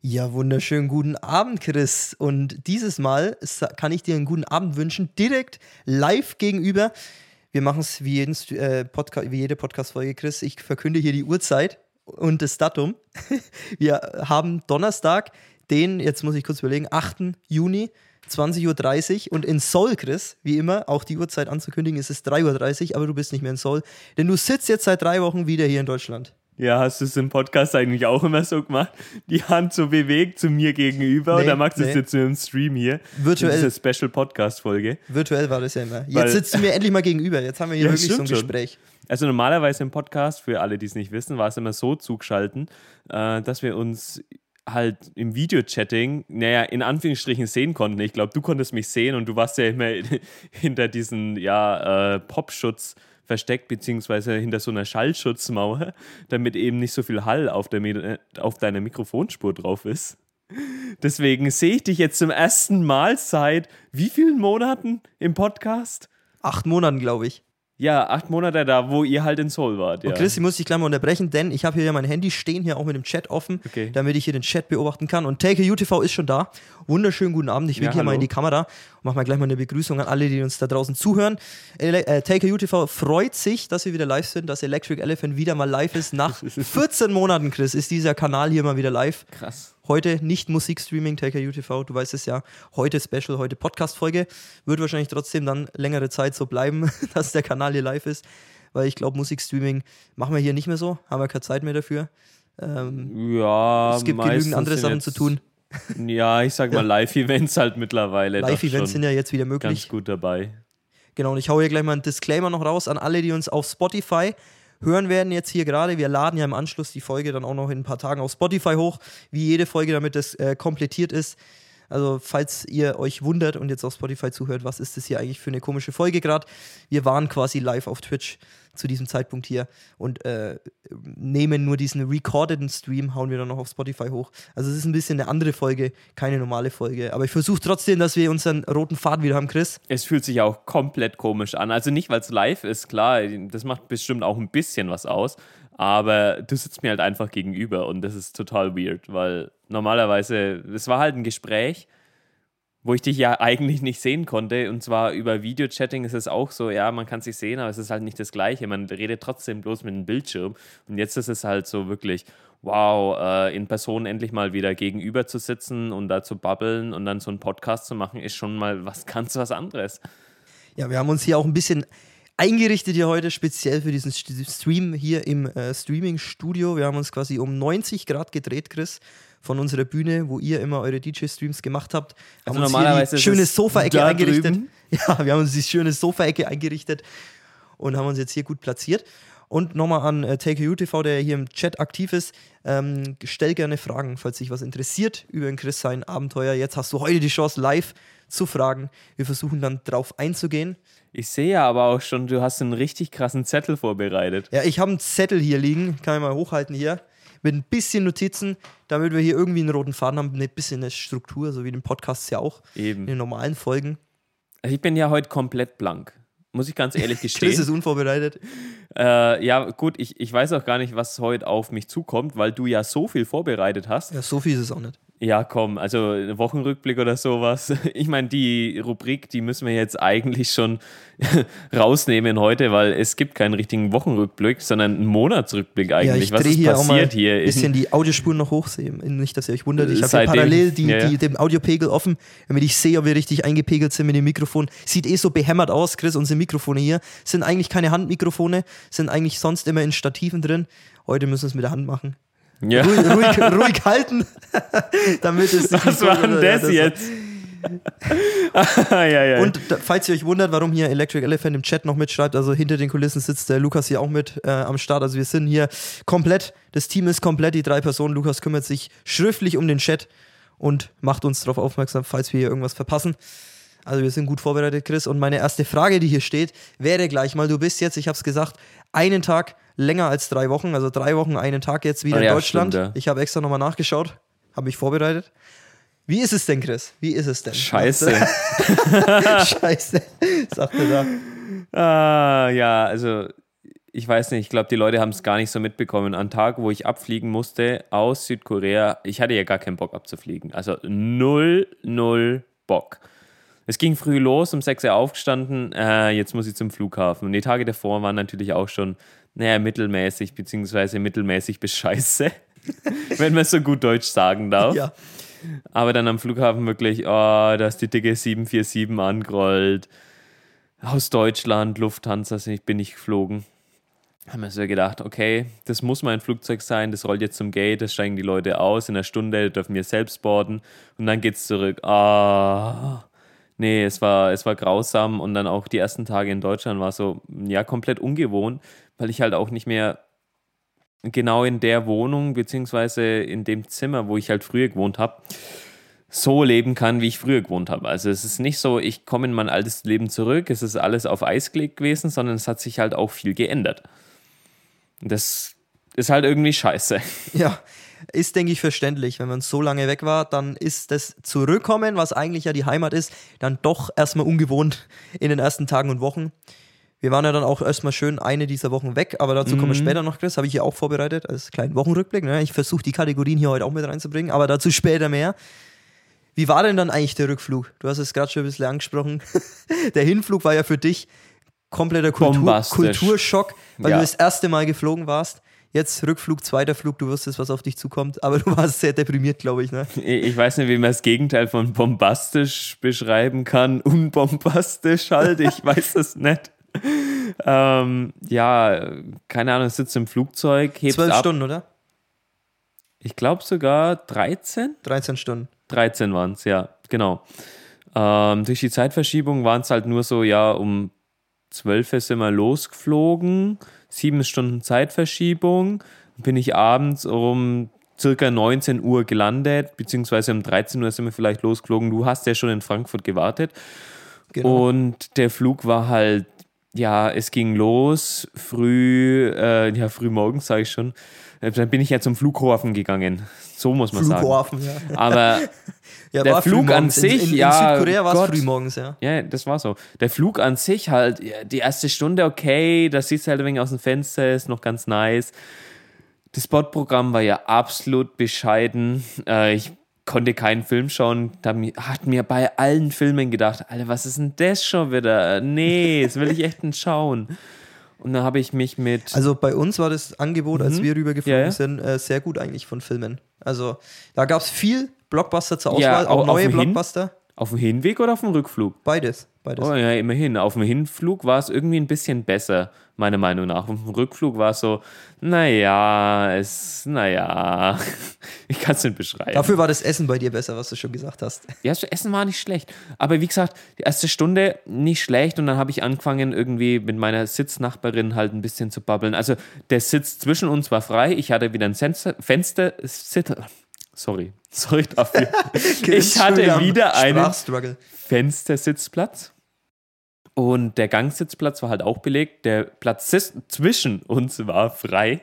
Ja, wunderschönen guten Abend, Chris. Und dieses Mal kann ich dir einen guten Abend wünschen, direkt live gegenüber. Wir machen es wie, jeden äh, Podca wie jede Podcast-Folge, Chris. Ich verkünde hier die Uhrzeit und das Datum. Wir haben Donnerstag, den, jetzt muss ich kurz überlegen, 8. Juni, 20.30 Uhr. Und in Seoul, Chris, wie immer, auch die Uhrzeit anzukündigen, ist es 3.30 Uhr, aber du bist nicht mehr in Seoul. Denn du sitzt jetzt seit drei Wochen wieder hier in Deutschland. Ja, hast du es im Podcast eigentlich auch immer so gemacht? Die Hand so bewegt zu mir gegenüber Nee, oder magst du es nee. jetzt nur im Stream hier? Virtuell. In dieser Special Podcast Folge. Virtuell war das ja immer. Jetzt sitzt du mir endlich mal gegenüber. Jetzt haben wir hier Ja, wirklich so ein schon. Gespräch. Also normalerweise im Podcast, für alle, die es nicht wissen, war es immer so zugeschalten, äh, dass wir uns halt im Videochatting, naja, in Anführungsstrichen sehen konnten. Ich glaube, du konntest mich sehen und du warst ja immer hinter diesen, ja, äh, Popschutz versteckt, beziehungsweise hinter so einer Schallschutzmauer, damit eben nicht so viel Hall auf, der, auf deiner Mikrofonspur drauf ist. Deswegen sehe ich dich jetzt zum ersten Mal seit wie vielen Monaten im Podcast? Acht Monaten, glaube ich. Ja, acht Monate da, wo ihr halt in Seoul wart. Ja. Und Chris, ich muss dich gleich mal unterbrechen, denn ich habe hier ja mein Handy stehen, hier auch mit dem Chat offen, Okay. damit ich hier den Chat beobachten kann. Und Take UTV ist schon da. Wunderschönen guten Abend. Ich winke Ja, hier mal in die Kamera und mache mal gleich mal eine Begrüßung an alle, die uns da draußen zuhören. Ele äh, Take UTV freut sich, dass wir wieder live sind, dass Electric Elephant wieder mal live ist. Nach 14 Monaten, Chris, ist dieser Kanal hier mal wieder live. Krass. Heute nicht Musikstreaming, Taker UTV, du weißt es ja. Heute Special, heute Podcast-Folge. Wird wahrscheinlich trotzdem dann längere Zeit so bleiben, dass der Kanal hier live ist. Weil ich glaube, Musikstreaming machen wir hier nicht mehr so. Haben wir keine Zeit mehr dafür. Ähm, Ja, es gibt genügend andere Sachen zu tun. Ja, ich sag mal Live-Events halt mittlerweile. Live-Events sind ja jetzt wieder möglich. ganz gut dabei. Genau, und ich hau hier gleich mal einen Disclaimer noch raus an alle, die uns auf Spotify hören werden jetzt hier gerade. Wir laden ja im Anschluss die Folge dann auch noch in ein paar Tagen auf Spotify hoch, wie jede Folge, damit das äh, komplettiert ist. Also, falls ihr euch wundert und jetzt auf Spotify zuhört, was ist das hier eigentlich für eine komische Folge gerade? Wir waren quasi live auf Twitch zu diesem Zeitpunkt hier und äh, nehmen nur diesen recordeden Stream, hauen wir dann noch auf Spotify hoch. Also, es ist ein bisschen eine andere Folge, keine normale Folge. Aber ich versuche trotzdem, dass wir unseren roten Faden wieder haben, Chris. Es fühlt sich auch komplett komisch an. Also nicht, weil es live ist, klar, das macht bestimmt auch ein bisschen was aus. Aber du sitzt mir halt einfach gegenüber und das ist total weird, weil normalerweise, es war halt ein Gespräch, wo ich dich ja eigentlich nicht sehen konnte. Und zwar über Videochatting ist es auch so, ja, man kann sich sehen, aber es ist halt nicht das Gleiche. Man redet trotzdem bloß mit einem Bildschirm. Und jetzt ist es halt so wirklich, wow, äh, in Person endlich mal wieder gegenüber zu sitzen und da zu babbeln und dann so einen Podcast zu machen, ist schon mal was ganz was anderes. Ja, wir haben uns hier auch ein bisschen eingerichtet hier heute, speziell für diesen St- Stream hier im äh, Streaming-Studio. Wir haben uns quasi um 90 Grad gedreht, Chris, von unserer Bühne, wo ihr immer eure DJ-Streams gemacht habt. Also haben uns normalerweise hier ist die schöne Sofaecke eingerichtet. drüben. Ja, wir haben uns die schöne Sofaecke eingerichtet und haben uns jetzt hier gut platziert. Und nochmal an äh, TakeU TV, der hier im Chat aktiv ist, ähm, stell gerne Fragen, falls dich was interessiert über den Chris sein Abenteuer. Jetzt hast du heute die Chance, live zu fragen. Wir versuchen dann drauf einzugehen. Ich sehe ja aber auch schon, du hast einen richtig krassen Zettel vorbereitet. Ja, ich habe einen Zettel hier liegen, kann ich mal hochhalten hier, mit ein bisschen Notizen, damit wir hier irgendwie einen roten Faden haben, ein bisschen eine Struktur, so wie den Podcast ja auch, in Eben. den normalen Folgen. Also ich bin ja heute komplett blank. Muss ich ganz ehrlich Chris gestehen. ist unvorbereitet. Äh, ja, gut, ich, ich weiß auch gar nicht, was heute auf mich zukommt, weil du ja so viel vorbereitet hast. Ja, so viel ist es auch nicht. Ja, komm, also Wochenrückblick oder sowas. Ich meine, die Rubrik, die müssen wir jetzt eigentlich schon rausnehmen heute, weil es gibt keinen richtigen Wochenrückblick, sondern einen Monatsrückblick Ja, eigentlich. ich was ist hier passiert hier? ein in- bisschen die Audiospuren noch hochsehen. Nicht, dass ihr euch wundert. Ich habe hier parallel die, ja, ja. Die, den Audiopegel offen, damit ich sehe, ob wir richtig eingepegelt sind mit dem Mikrofon. Sieht eh so behämmert aus, Chris. Unsere Mikrofone hier sind eigentlich keine Handmikrofone, sind eigentlich sonst immer in Stativen drin. Heute müssen wir es mit der Hand machen. Ja. Ruhig, ruhig, ruhig halten, damit es nicht Was war denn Ja, das jetzt? ja, ja. Und da, falls ihr euch wundert, warum hier Electric Elephant im Chat noch mitschreibt, also hinter den Kulissen sitzt der Lukas hier auch mit äh, am Start. Also wir sind hier komplett, das Team ist komplett, die drei Personen. Lukas kümmert sich schriftlich um den Chat und macht uns darauf aufmerksam, falls wir hier irgendwas verpassen. Also wir sind gut vorbereitet, Chris. Und meine erste Frage, die hier steht, wäre gleich mal, du bist jetzt, ich habe es gesagt, einen Tag länger als drei Wochen, also drei Wochen, einen Tag jetzt wieder Ah, in ja, Deutschland. stimmt, ja. Ich habe extra nochmal nachgeschaut, habe mich vorbereitet. Wie ist es denn, Chris? Wie ist es denn? Scheiße. Scheiße, sagt er da. Ah, ja, also ich weiß nicht, ich glaube, die Leute haben es gar nicht so mitbekommen. An Tag, wo ich abfliegen musste aus Südkorea, ich hatte ja gar keinen Bock abzufliegen. Also null, null Bock. Es ging früh los, um 6 Uhr aufgestanden, äh, jetzt muss ich zum Flughafen. Und die Tage davor waren natürlich auch schon, naja, mittelmäßig, beziehungsweise mittelmäßig bis scheiße, wenn man so gut Deutsch sagen darf. Ja. Aber dann am Flughafen wirklich, oh, da ist die dicke 747 angerollt. Aus Deutschland, Lufthansa bin ich geflogen haben wir so gedacht, okay, das muss mein Flugzeug sein, das rollt jetzt zum Gate, das steigen die Leute aus, in einer Stunde dürfen wir selbst boarden und dann geht's zurück. Ah, nee, es war, es war grausam und dann auch die ersten Tage in Deutschland war so, ja, komplett ungewohnt, weil ich halt auch nicht mehr genau in der Wohnung, beziehungsweise in dem Zimmer, wo ich halt früher gewohnt habe, so leben kann, wie ich früher gewohnt habe. Also es ist nicht so, ich komme in mein altes Leben zurück, es ist alles auf Eis gelegt gewesen, sondern es hat sich halt auch viel geändert. Das ist halt irgendwie scheiße. Ja, ist, denke ich, verständlich. Wenn man so lange weg war, dann ist das Zurückkommen, was eigentlich ja die Heimat ist, dann doch erstmal ungewohnt in den ersten Tagen und Wochen. Wir waren ja dann auch erstmal schön eine dieser Wochen weg, aber dazu mhm. kommen wir mhm. später noch, Chris. Habe ich hier auch vorbereitet als kleinen Wochenrückblick. Ne? Ich versuche die Kategorien hier heute auch mit reinzubringen, aber dazu später mehr. Wie war denn dann eigentlich der Rückflug? Du hast es gerade schon ein bisschen angesprochen. der Hinflug war ja für dich kompletter Kultur, Kulturschock, weil ja. du das erste Mal geflogen warst. Jetzt Rückflug, zweiter Flug, du wusstest, was auf dich zukommt, aber du warst sehr deprimiert, glaube ich. Ne? Ich weiß nicht, wie man das Gegenteil von bombastisch beschreiben kann. Unbombastisch halt, ich weiß es nicht. Ähm, ja, keine Ahnung, sitzt im Flugzeug, hebt Zwölf Stunden, oder? Ich glaube sogar 13? 13 Stunden. 13 waren es, ja, genau. Ähm, durch die Zeitverschiebung waren es halt nur so, ja, um 12 sind wir losgeflogen, sieben Stunden Zeitverschiebung. Bin ich abends um circa 19 Uhr gelandet, beziehungsweise um 13 Uhr sind wir vielleicht losgeflogen. Du hast ja schon in Frankfurt gewartet. Genau. Und der Flug war halt, ja, es ging los, früh, äh, ja, früh morgens, sage ich schon. Äh, dann bin ich ja zum Flughafen gegangen. So muss man Flughafen, sagen. Ja. Aber ja, der Flug an sich, in, in, ja. In Südkorea war es frühmorgens, ja. Ja, das war so. Der Flug an sich halt, ja, die erste Stunde okay, da siehst du halt ein wenig aus dem Fenster, ist noch ganz nice. Das Spotprogramm war ja absolut bescheiden. Äh, ich konnte keinen Film schauen. Da hat mir bei allen Filmen gedacht, Alter, was ist denn das schon wieder? Nee, das will ich echt nicht schauen. Und dann habe ich mich mit. Also bei uns war das Angebot, als mhm. wir rübergeflogen ja. sind, äh, sehr gut eigentlich von Filmen. Also da gab es viel Blockbuster zur Auswahl, ja, auch neue Blockbuster. Hin, auf dem Hinweg oder auf dem Rückflug? Beides. Beides. Oh ja, immerhin. Auf dem Hinflug war es irgendwie ein bisschen besser, meiner Meinung nach. Auf dem Rückflug war es so, naja, es, naja, ich kann es nicht beschreiben. Dafür war das Essen bei dir besser, was du schon gesagt hast. Ja, das Essen war nicht schlecht. Aber wie gesagt, die erste Stunde nicht schlecht und dann habe ich angefangen, irgendwie mit meiner Sitznachbarin halt ein bisschen zu babbeln. Also der Sitz zwischen uns war frei. Ich hatte wieder ein Fenster, Fenster, sorry, sorry dafür. ich hatte wieder einen Fenstersitzplatz und der Gangsitzplatz war halt auch belegt. Der Platz zwischen uns war frei.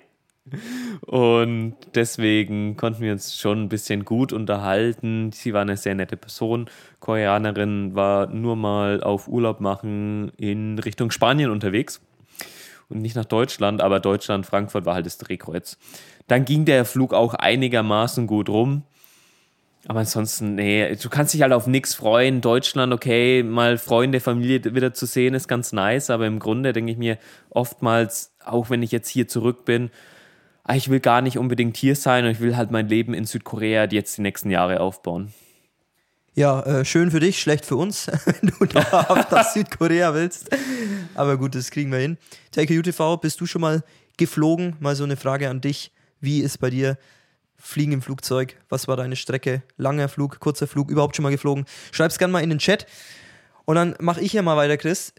Und deswegen konnten wir uns schon ein bisschen gut unterhalten. Sie war eine sehr nette Person. Koreanerin war nur mal auf Urlaub machen in Richtung Spanien unterwegs. Und nicht nach Deutschland, aber Deutschland, Frankfurt war halt das Drehkreuz. Dann ging der Flug auch einigermaßen gut rum. Aber ansonsten, nee, du kannst dich halt auf nichts freuen. Deutschland, okay, mal Freunde, Familie wieder zu sehen, ist ganz nice. Aber im Grunde denke ich mir oftmals, auch wenn ich jetzt hier zurück bin, ah, ich will gar nicht unbedingt hier sein und ich will halt mein Leben in Südkorea jetzt die nächsten Jahre aufbauen. Ja, äh, schön für dich, schlecht für uns, wenn du dauerhaft nach Südkorea willst. Aber gut, das kriegen wir hin. Take UTV, bist du schon mal geflogen? Mal so eine Frage an dich. Wie ist bei dir Fliegen im Flugzeug. Was war deine Strecke? Langer Flug, kurzer Flug, überhaupt schon mal geflogen? Schreib's gerne mal in den Chat. Und dann mache ich hier mal weiter, Chris,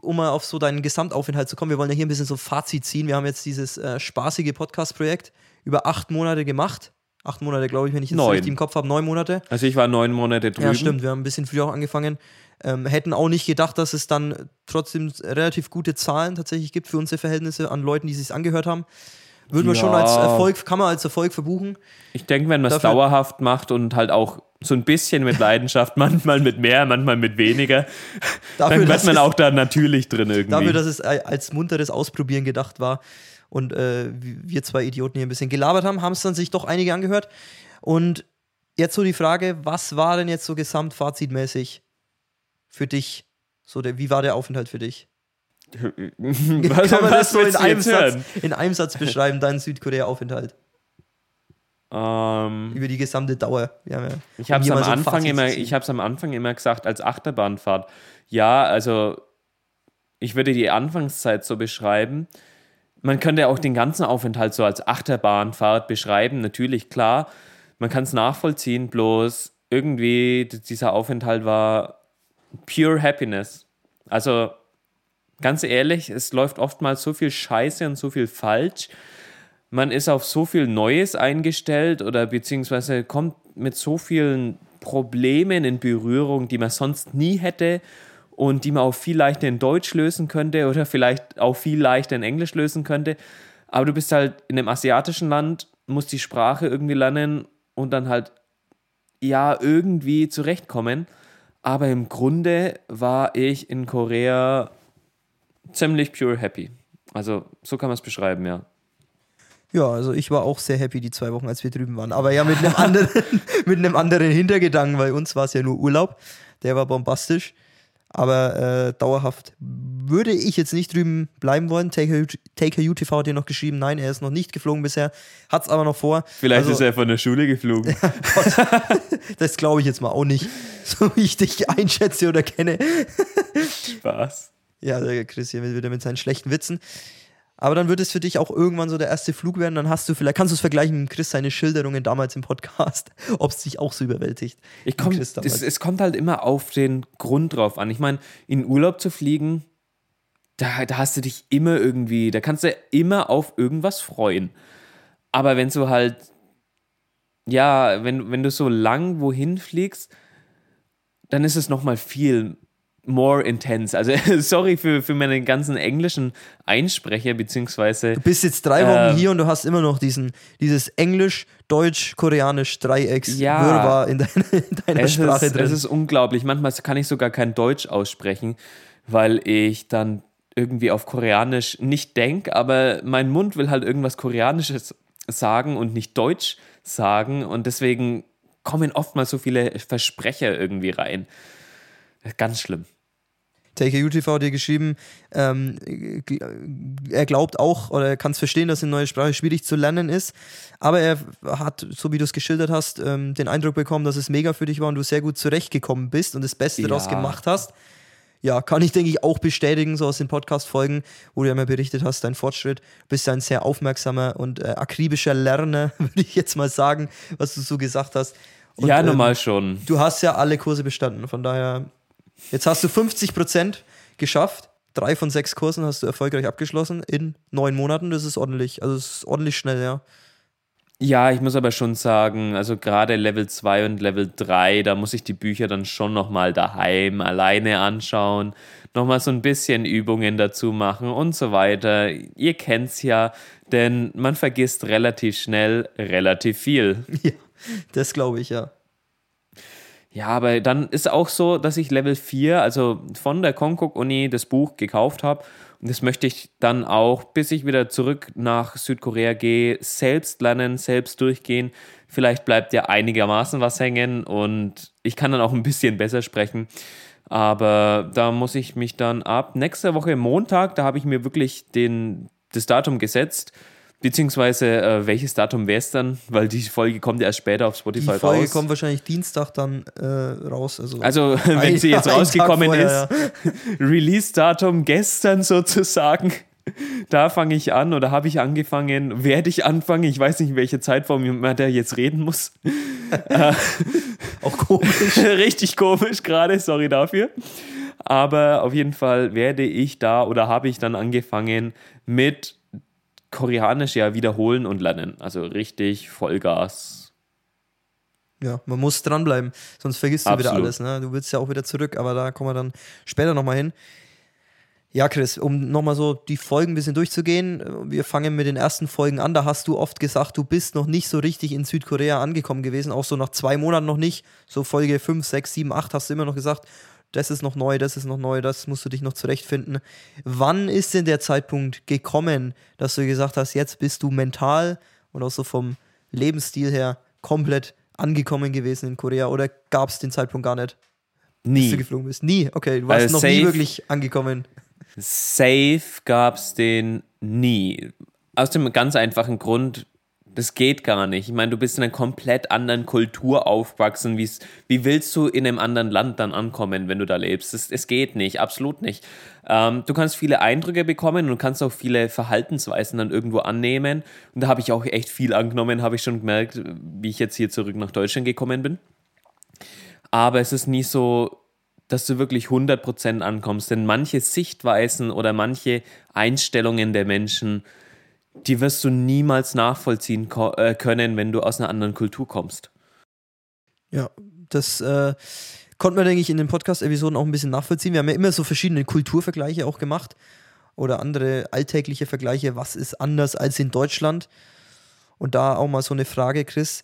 um mal auf so deinen Gesamtaufenthalt zu kommen. Wir wollen ja hier ein bisschen so Fazit ziehen. Wir haben jetzt dieses äh, spaßige Podcast-Projekt über acht Monate gemacht. Acht Monate, glaube ich, wenn ich jetzt richtig im Kopf habe. Neun Monate. Also ich war neun Monate drüben. Ja, stimmt. Wir haben ein bisschen früher auch angefangen. Ähm, hätten auch nicht gedacht, dass es dann trotzdem relativ gute Zahlen tatsächlich gibt für unsere Verhältnisse an Leuten, die sich angehört haben. Würde man Ja. schon als Erfolg, kann man als Erfolg verbuchen. Ich denke, wenn man es dauerhaft macht und halt auch so ein bisschen mit Leidenschaft, manchmal mit mehr, manchmal mit weniger, Dafür, dann wird man auch da natürlich drin irgendwie. Dafür, dass es als munteres Ausprobieren gedacht war und äh, wir zwei Idioten hier ein bisschen gelabert haben, haben es dann sich doch einige angehört. Und jetzt so die Frage, was war denn jetzt so gesamtfazitmäßig für dich? So der, wie war der Aufenthalt für dich? Was, Kann man das so in einem, Satz, in einem Satz beschreiben, deinen Südkorea-Aufenthalt? Ähm, Über die gesamte Dauer. Ja, Ich habe es um am so immer, ich am Anfang immer gesagt als Achterbahnfahrt. Ja, also ich würde die Anfangszeit so beschreiben. Man könnte auch den ganzen Aufenthalt so als Achterbahnfahrt beschreiben. Natürlich klar, man kann es nachvollziehen. Bloß irgendwie dieser Aufenthalt war pure Happiness. Also ganz ehrlich, es läuft oftmals so viel Scheiße und so viel falsch man ist auf so viel Neues eingestellt oder beziehungsweise kommt mit so vielen Problemen in Berührung, die man sonst nie hätte und die man auch viel leichter in Deutsch lösen könnte oder vielleicht auch viel leichter in Englisch lösen könnte. Aber du bist halt in einem asiatischen Land, musst die Sprache irgendwie lernen und dann halt ja irgendwie zurechtkommen. Aber im Grunde war ich in Korea ziemlich pure happy. Also so kann man es beschreiben, ja. Ja, also ich war auch sehr happy die zwei Wochen, als wir drüben waren. Aber ja, mit einem anderen, mit einem anderen Hintergedanken, weil uns war es ja nur Urlaub. Der war bombastisch. Aber äh, dauerhaft würde ich jetzt nicht drüben bleiben wollen. Taker Taker UTV hat hier noch geschrieben, nein, er ist noch nicht geflogen bisher, hat es aber noch vor. Vielleicht Also- ist er von der Schule geflogen. Das glaube ich jetzt mal auch nicht, so wie ich dich einschätze oder kenne. Spaß. Ja, der Chris hier wieder mit seinen schlechten Witzen. Aber dann wird es für dich auch irgendwann so der erste Flug werden. Dann hast du vielleicht, kannst du es vergleichen mit Chris seine Schilderungen damals im Podcast, ob es dich auch so überwältigt. Ich komm, es, es kommt halt immer auf den Grund drauf an. Ich meine, in Urlaub zu fliegen, da, da hast du dich immer irgendwie, da kannst du immer auf irgendwas freuen. Aber wenn du halt, ja, wenn, wenn du so lang wohin fliegst, dann ist es nochmal viel more intense. Also sorry für, für meine ganzen englischen Einsprecher, beziehungsweise du bist jetzt drei Wochen ähm, hier und du hast immer noch diesen, dieses Englisch, Deutsch, Koreanisch, Dreiecks, Ja. Wirrwarr in, deiner- in deiner Sprache ist, drin. Es ist unglaublich. Manchmal kann ich sogar kein Deutsch aussprechen, weil ich dann irgendwie auf Koreanisch nicht denke, aber mein Mund will halt irgendwas Koreanisches sagen und nicht Deutsch sagen und deswegen kommen oftmals so viele Versprecher irgendwie rein. Ganz schlimm. Take UTV hat dir geschrieben, ähm, er glaubt auch oder er kann es verstehen, dass eine neue Sprache schwierig zu lernen ist, aber er hat, so wie du es geschildert hast, ähm, den Eindruck bekommen, dass es mega für dich war und du sehr gut zurechtgekommen bist und das Beste Ja. daraus gemacht hast. Ja, kann ich, denke ich, auch bestätigen, so aus den Podcast-Folgen, wo du ja immer berichtet hast, dein Fortschritt. Du bist ein sehr aufmerksamer und äh, akribischer Lerner, würde ich jetzt mal sagen, was du so gesagt hast. Und, ja, ähm, normal schon. du hast ja alle Kurse bestanden. Von daher, jetzt hast du 50% geschafft. Drei von sechs Kursen hast du erfolgreich abgeschlossen in neun Monaten. Das ist ordentlich. Also, es ist ordentlich schnell, ja. Ja, ich muss aber schon sagen, also gerade Level 2 und Level 3, da muss ich die Bücher dann schon nochmal daheim alleine anschauen, nochmal so ein bisschen Übungen dazu machen und so weiter. Ihr kennt's ja, denn man vergisst relativ schnell relativ viel. ja das glaube ich, ja. Ja, aber dann ist auch so, dass ich Level 4, also von der Konkuk-Uni, das Buch gekauft habe. Und das möchte ich dann auch, bis ich wieder zurück nach Südkorea gehe, selbst lernen, selbst durchgehen. Vielleicht bleibt ja einigermaßen was hängen und ich kann dann auch ein bisschen besser sprechen. Aber da muss ich mich dann ab nächster Woche Montag, da habe ich mir wirklich den, das Datum gesetzt. Beziehungsweise, äh, welches Datum wäre es dann? Weil die Folge kommt ja erst später auf Die Spotify Folge raus. kommt wahrscheinlich Dienstag dann äh, raus. Also, Also, wenn ein- sie jetzt rausgekommen vorher, ist, Release-Datum gestern sozusagen, da fange ich an oder habe ich angefangen, werde ich anfangen, ich weiß nicht, in welcher Zeitform man da jetzt reden muss. Auch komisch. Richtig komisch gerade, sorry dafür. Aber auf jeden Fall werde ich da oder habe ich dann angefangen mit Koreanisch ja wiederholen und lernen. Also richtig Vollgas. Ja, man muss dranbleiben, sonst vergisst du wieder Absolut. alles. Ne? Du willst ja auch wieder zurück, aber da kommen wir dann später nochmal hin. Ja, Chris, um nochmal so die Folgen ein bisschen durchzugehen, wir fangen mit den ersten Folgen an. Da hast du oft gesagt, du bist noch nicht so richtig in Südkorea angekommen gewesen, auch so nach zwei Monaten noch nicht. So Folge 5, 6, 7, 8 hast du immer noch gesagt, das ist noch neu, das ist noch neu, das musst du dich noch zurechtfinden. Wann ist denn der Zeitpunkt gekommen, dass du gesagt hast, jetzt bist du mental und auch so vom Lebensstil her komplett angekommen gewesen in Korea oder gab es den Zeitpunkt gar nicht? Nie. Bis du geflogen bist. Nie, okay, du warst Also noch nie safe- wirklich angekommen. Safe gab es den nie. Aus dem ganz einfachen Grund, das geht gar nicht. Ich meine, du bist in einer komplett anderen Kultur aufgewachsen. Wie's, wie willst du in einem anderen Land dann ankommen, wenn du da lebst? Es, geht nicht, absolut nicht. Ähm, du kannst viele Eindrücke bekommen und kannst auch viele Verhaltensweisen dann irgendwo annehmen. Und da habe ich auch echt viel angenommen, habe ich schon gemerkt, wie ich jetzt hier zurück nach Deutschland gekommen bin. Aber es ist nie so, dass du wirklich 100% ankommst. Denn manche Sichtweisen oder manche Einstellungen der Menschen, die wirst du niemals nachvollziehen äh, können, wenn du aus einer anderen Kultur kommst. Ja, das äh, konnte man, denke ich, in den Podcast-Episoden auch ein bisschen nachvollziehen. Wir haben ja immer so verschiedene Kulturvergleiche auch gemacht oder andere alltägliche Vergleiche. Was ist anders als in Deutschland? Und da auch mal so eine Frage, Chris.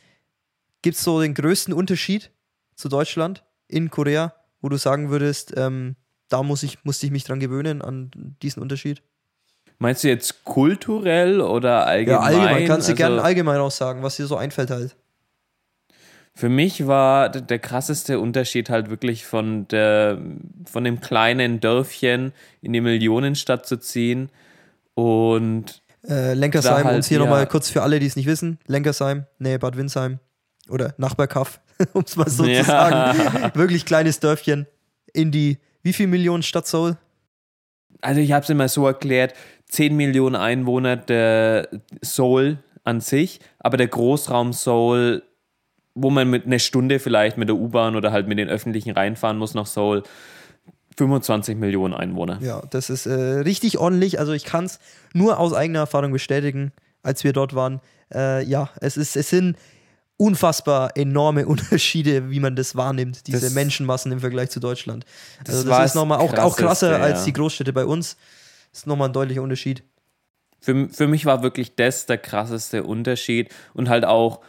Gibt es so den größten Unterschied zu Deutschland in Korea, wo du sagen würdest, ähm, da muss ich, musste ich mich dran gewöhnen an diesen Unterschied? Meinst du jetzt kulturell oder allgemein? Ja, allgemein. Kannst du Also, gerne allgemein auch sagen, was dir so einfällt halt. Für mich war der krasseste Unterschied halt wirklich von, der, von dem kleinen Dörfchen in die Millionenstadt zu ziehen und Äh, Lenkersheim, halt, uns hier ja. nochmal kurz für alle, die es nicht wissen. Lenkersheim, nee, Bad Windsheim oder Nachbarkaff, um es mal so Ja. zu sagen. Wirklich kleines Dörfchen in die, wie viel Millionen Stadt Seoul? Also ich habe es immer so erklärt, 10 Millionen Einwohner der Seoul an sich, aber der Großraum Seoul, wo man mit einer Stunde vielleicht mit der U-Bahn oder halt mit den Öffentlichen reinfahren muss nach Seoul, 25 Millionen Einwohner. Ja, das ist äh, richtig ordentlich. Also ich kann es nur aus eigener Erfahrung bestätigen, als wir dort waren. Äh, ja, es, ist, es sind unfassbar enorme Unterschiede, wie man das wahrnimmt, diese Das- Menschenmassen im Vergleich zu Deutschland. Das Also war das ist das nochmal auch, auch krasser Krasseste, als ja. die Großstädte bei uns. Ist nochmal ein deutlicher Unterschied. Für, für mich war wirklich das der krasseste Unterschied und halt auch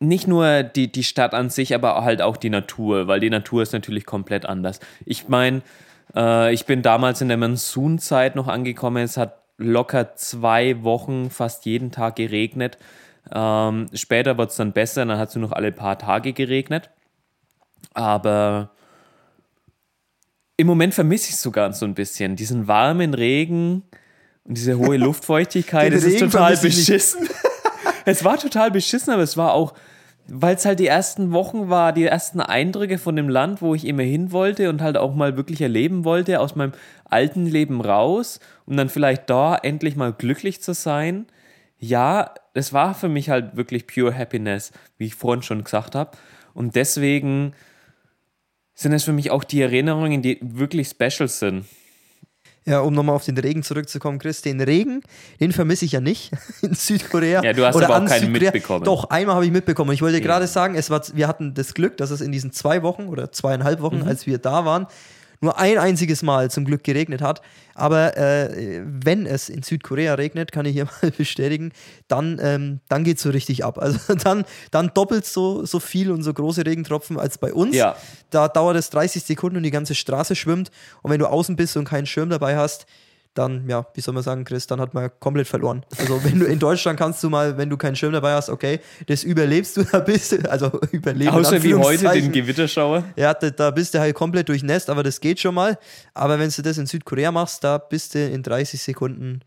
nicht nur die, die Stadt an sich, aber halt auch die Natur, weil die Natur ist natürlich komplett anders. Ich meine, äh, ich bin damals in der Monsunzeit noch angekommen, es hat locker zwei Wochen fast jeden Tag geregnet. Ähm, später wird es dann besser, dann hat es nur noch alle paar Tage geregnet. Aber im Moment vermisse ich es sogar so ein bisschen. Diesen warmen Regen und diese hohe Luftfeuchtigkeit. Es ist total beschissen. es war total beschissen, aber es war auch, weil es halt die ersten Wochen war, die ersten Eindrücke von dem Land, wo ich immer hin wollte und halt auch mal wirklich erleben wollte, aus meinem alten Leben raus, um dann vielleicht da endlich mal glücklich zu sein. Ja, es war für mich halt wirklich pure Happiness, wie ich vorhin schon gesagt habe. Und deswegen sind es für mich auch die Erinnerungen, die wirklich special sind. Ja, um nochmal auf den Regen zurückzukommen, Chris, den Regen, den vermisse ich ja nicht in Südkorea. Ja, du hast Oder aber auch keinen Südkorea. mitbekommen. Doch, einmal habe ich mitbekommen. Ich wollte gerade sagen, es war, wir hatten das Glück, dass es in diesen zwei Wochen oder zweieinhalb Wochen, Mhm. als wir da waren, nur ein einziges Mal zum Glück geregnet hat. Aber äh, wenn es in Südkorea regnet, kann ich hier mal bestätigen, dann, ähm, dann geht es so richtig ab. Also dann, dann doppelt so, so viel und so große Regentropfen als bei uns. Ja. Da dauert es 30 Sekunden und die ganze Straße schwimmt. Und wenn du außen bist und keinen Schirm dabei hast, dann, ja, wie soll man sagen, Chris, dann hat man komplett verloren. Also wenn du in Deutschland kannst du mal, wenn du keinen Schirm dabei hast, okay, das überlebst du, da bist du, also überleben. Außer wie heute den. Gewitterschauer. Ja, da, da bist du halt komplett durchnässt, aber das geht schon mal. Aber wenn du das in Südkorea machst, da bist du in 30 Sekunden,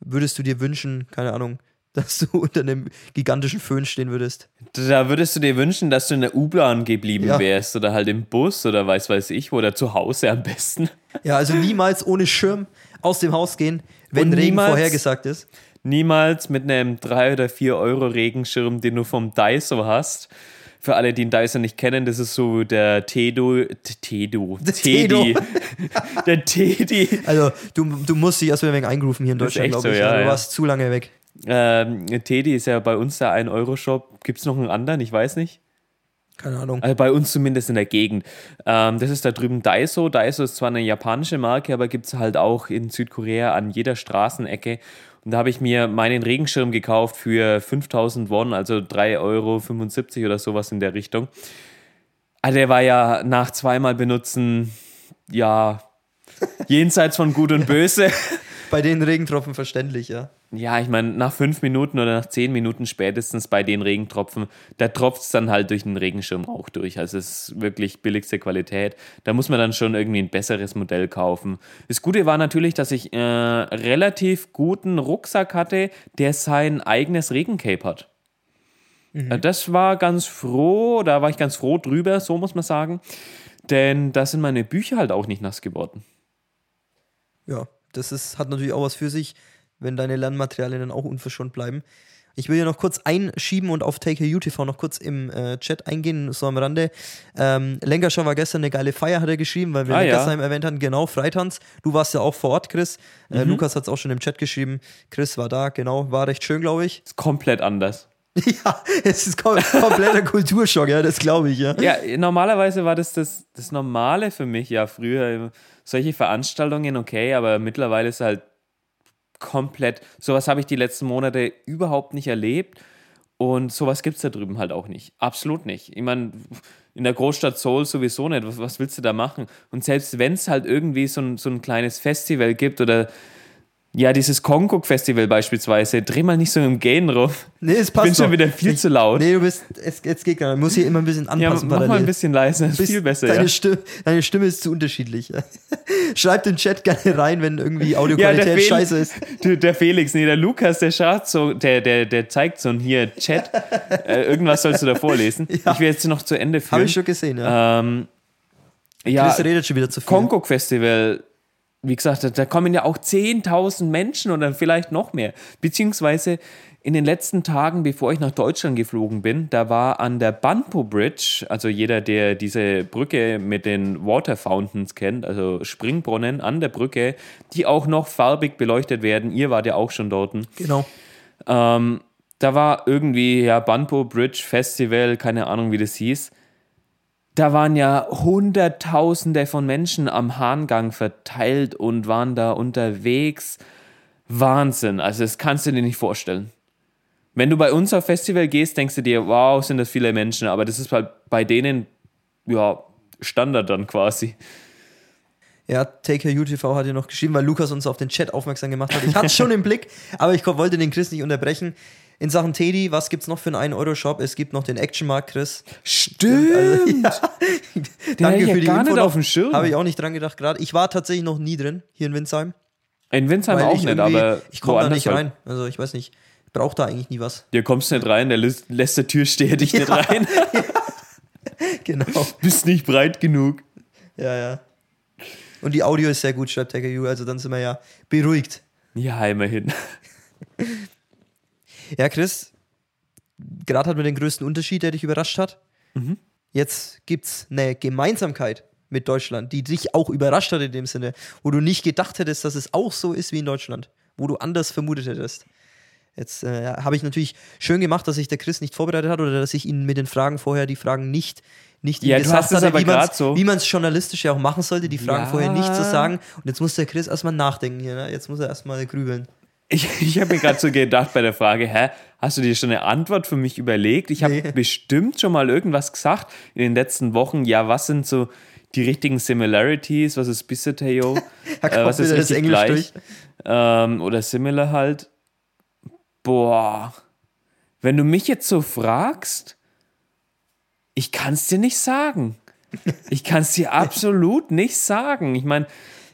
würdest du dir wünschen, keine Ahnung, dass du unter einem gigantischen Föhn stehen würdest. Da würdest du dir wünschen, dass du in der U-Bahn geblieben Ja. wärst oder halt im Bus oder weiß weiß ich wo oder zu Hause am besten. Ja, also niemals ohne Schirm aus dem Haus gehen, wenn Und Regen niemals- vorhergesagt ist. Niemals mit einem 3 oder 4 Euro Regenschirm, den du vom Daiso hast. Für alle, die den Daiso nicht kennen, das ist so der Tedo, Tedo, Tedi, der Tedi. Also, du, du musst dich erstmal ein wenig eingerufen hier in Deutschland, glaube so, ich. ja, Also, du ja. warst zu lange weg. Ähm, Tedi ist ja bei uns der 1-Euro-Shop. Gibt es noch einen anderen? Ich weiß nicht. Keine Ahnung. Also bei uns zumindest in der Gegend. Ähm, das ist da drüben Daiso. Daiso ist zwar eine japanische Marke, aber gibt es halt auch in Südkorea an jeder Straßenecke. Und da habe ich mir meinen Regenschirm gekauft für 5000 Won, also 3,75 Euro oder sowas in der Richtung. Also der war ja nach zweimal benutzen, ja, jenseits von Gut und Böse. Bei den Regentropfen verständlich, ja. Ja, ich meine, nach fünf Minuten oder nach zehn Minuten spätestens bei den Regentropfen, da tropft es dann halt durch den Regenschirm auch durch. Also es ist wirklich billigste Qualität. Da muss man dann schon irgendwie ein besseres Modell kaufen. Das Gute war natürlich, dass ich äh, relativ guten Rucksack hatte, der sein eigenes Regencape hat. Mhm. Das war ganz froh, da war ich ganz froh drüber, so muss man sagen. Denn da sind meine Bücher halt auch nicht nass geworden. Ja, das ist, hat natürlich auch was für sich, wenn deine Lernmaterialien dann auch unverschont bleiben. Ich will ja noch kurz einschieben und auf TakeUTV noch kurz im äh, Chat eingehen, so am Rande. Ähm, Lenkerschau war gestern eine geile Feier, hat er geschrieben, weil wir Ah, ja. Lenkersheim erwähnt hatten. Genau, Freitanz. Du warst ja auch vor Ort, Chris. Äh, Mhm. Lukas hat es auch schon im Chat geschrieben. Chris war da, genau. War recht schön, glaube ich. Ist komplett anders. ja, es ist kom kompletter Kulturschock, ja, das glaube ich, ja. Ja, normalerweise war das, das das Normale für mich, ja, früher. Solche Veranstaltungen, okay, aber mittlerweile ist halt komplett. Sowas habe ich die letzten Monate überhaupt nicht erlebt. Und sowas gibt es da drüben halt auch nicht. Absolut nicht. Ich meine, in der Großstadt Seoul sowieso nicht. Was, was willst du da machen? Und selbst wenn es halt irgendwie so ein, so ein kleines Festival gibt oder ja, dieses Konkuk-Festival beispielsweise, dreh mal nicht so im Gehen rum. Nee, es Ich bin passt schon doch. wieder viel zu laut. Nee, du bist, es, jetzt geht gar nicht. Muss hier immer ein bisschen ja, anpassen. mach mal ein bisschen leiser, ist viel besser. Deine, Ja. Stimme, deine Stimme ist zu unterschiedlich. Schreibt den Chat gerne rein, wenn irgendwie Ja, Audioqualität der, scheiße ist. Der Felix, nee, der Lukas, der schaut so, der, der, der zeigt so ein hier Chat. äh, irgendwas sollst du da vorlesen. Ja. Ich will jetzt noch zu Ende führen. Habe ich schon gesehen, ja. Ähm, ja, Chris redet schon wieder zu viel. Konkuk Festival, wie gesagt, da, kommen ja auch 10.000 Menschen oder vielleicht noch mehr. Beziehungsweise in den letzten Tagen, bevor ich nach Deutschland geflogen bin, da war an der Banpo Bridge, also jeder, der diese Brücke mit den Water Fountains kennt, also Springbrunnen an der Brücke, die auch noch farbig beleuchtet werden. Ihr wart ja auch schon dort. Genau. Ähm, da war irgendwie, ja, Banpo Bridge Festival, keine Ahnung, wie das hieß. Da waren ja Hunderttausende von Menschen am Hahngang verteilt und waren da unterwegs. Wahnsinn, also das kannst du dir nicht vorstellen. Wenn du bei uns auf Festival gehst, denkst du dir, wow, sind das viele Menschen, aber das ist halt bei denen, ja, Standard dann quasi. Ja, TakeUTV hat ja noch geschrieben, weil Lukas uns auf den Chat aufmerksam gemacht hat. Ich hatte es schon im Blick, aber ich wollte den Chris nicht unterbrechen. In Sachen Teddy, was gibt's noch für einen 1-Euro-Shop? Es gibt noch den Actionmarkt, Chris. Stimmt! Also, ja. hatte ich ja gar nicht auf dem Schirm. Habe ich auch nicht dran gedacht gerade. Ich war tatsächlich noch nie drin, hier in Windsheim. In Windsheim weil auch ich nicht, aber ich komme da nicht halt. rein. Also ich weiß nicht, ich brauche da eigentlich nie was. Hier kommst du nicht rein, der lässt, der Türsteher dich nicht Ja. rein. Genau. Bist nicht breit genug. Ja, ja. Und die Audio ist sehr gut, schreibt TakeU, also dann sind wir ja beruhigt. Ja, immerhin. Ja, Chris, gerade hatten wir den größten Unterschied, der dich überrascht hat. Mhm. Jetzt gibt es eine Gemeinsamkeit mit Deutschland, die dich auch überrascht hat in dem Sinne, wo du nicht gedacht hättest, dass es auch so ist wie in Deutschland, wo du anders vermutet hättest. Jetzt äh, habe ich natürlich schön gemacht, dass sich der Chris nicht vorbereitet hat oder dass ich ihn mit den Fragen vorher die Fragen nicht nicht Ja, gesagt hatte, aber wie so. man es journalistisch ja auch machen sollte, die Fragen Ja. vorher nicht zu sagen. Und jetzt muss der Chris erstmal nachdenken hier, ne? Jetzt muss er erstmal grübeln. Ich, ich habe mir gerade so gedacht bei der Frage, hä, hast du dir schon eine Antwort für mich überlegt? Ich habe Nee. bestimmt schon mal irgendwas gesagt in den letzten Wochen. Ja, was sind so die richtigen Similarities? Was ist? Da kommt was ist das Englisch gleich? Ähm, oder similar halt. Boah. Wenn du mich jetzt so fragst, ich kann es dir nicht sagen. Ich kann es dir absolut nicht sagen. Ich meine,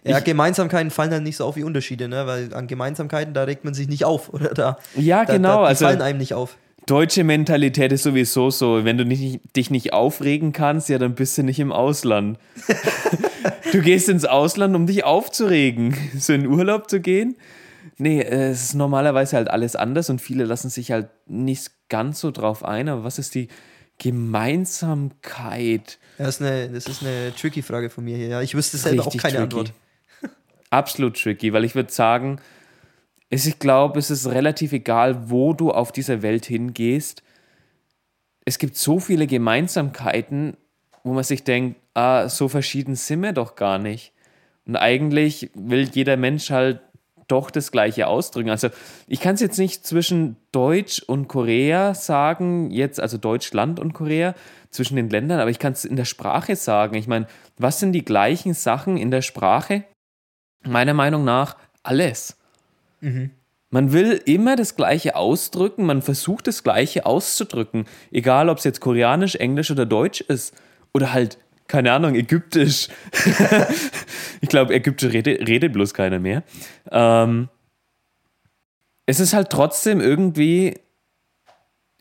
Ja, Gemeinsamkeiten fallen halt nicht so auf wie Unterschiede, ne? Weil an Gemeinsamkeiten, da regt man sich nicht auf. Oder da, Ja, da, genau, Da, die also- fallen einem nicht auf. Deutsche Mentalität ist sowieso so, wenn du nicht, dich nicht aufregen kannst, ja, dann bist du nicht im Ausland. du gehst ins Ausland, um dich aufzuregen. So in Urlaub zu gehen. Nee, es ist normalerweise halt alles anders und viele lassen sich halt nicht ganz so drauf ein. Aber was ist die Gemeinsamkeit? Das, ist eine, das ist eine tricky Frage von mir hier. Ja, ich wüsste selber auch keine Antwort. Absolut tricky, weil ich würde sagen, es, ich glaube, es ist relativ egal, wo du auf dieser Welt hingehst. es gibt so viele Gemeinsamkeiten, wo man sich denkt, ah, so verschieden sind wir doch gar nicht. Und eigentlich will jeder Mensch halt doch das Gleiche ausdrücken. Also ich kann es jetzt nicht zwischen Deutsch und Korea sagen, jetzt also Deutschland und Korea, zwischen den Ländern, aber ich kann es in der Sprache sagen. Ich meine, was sind die gleichen Sachen in der Sprache? Meiner Meinung nach alles. Mhm. Man will immer das Gleiche ausdrücken, man versucht das Gleiche auszudrücken, egal ob es jetzt Koreanisch, Englisch oder Deutsch ist. Oder halt, keine Ahnung, Ägyptisch. ich glaube, Ägyptisch redet, redet bloß keiner mehr. Ähm, es ist halt trotzdem irgendwie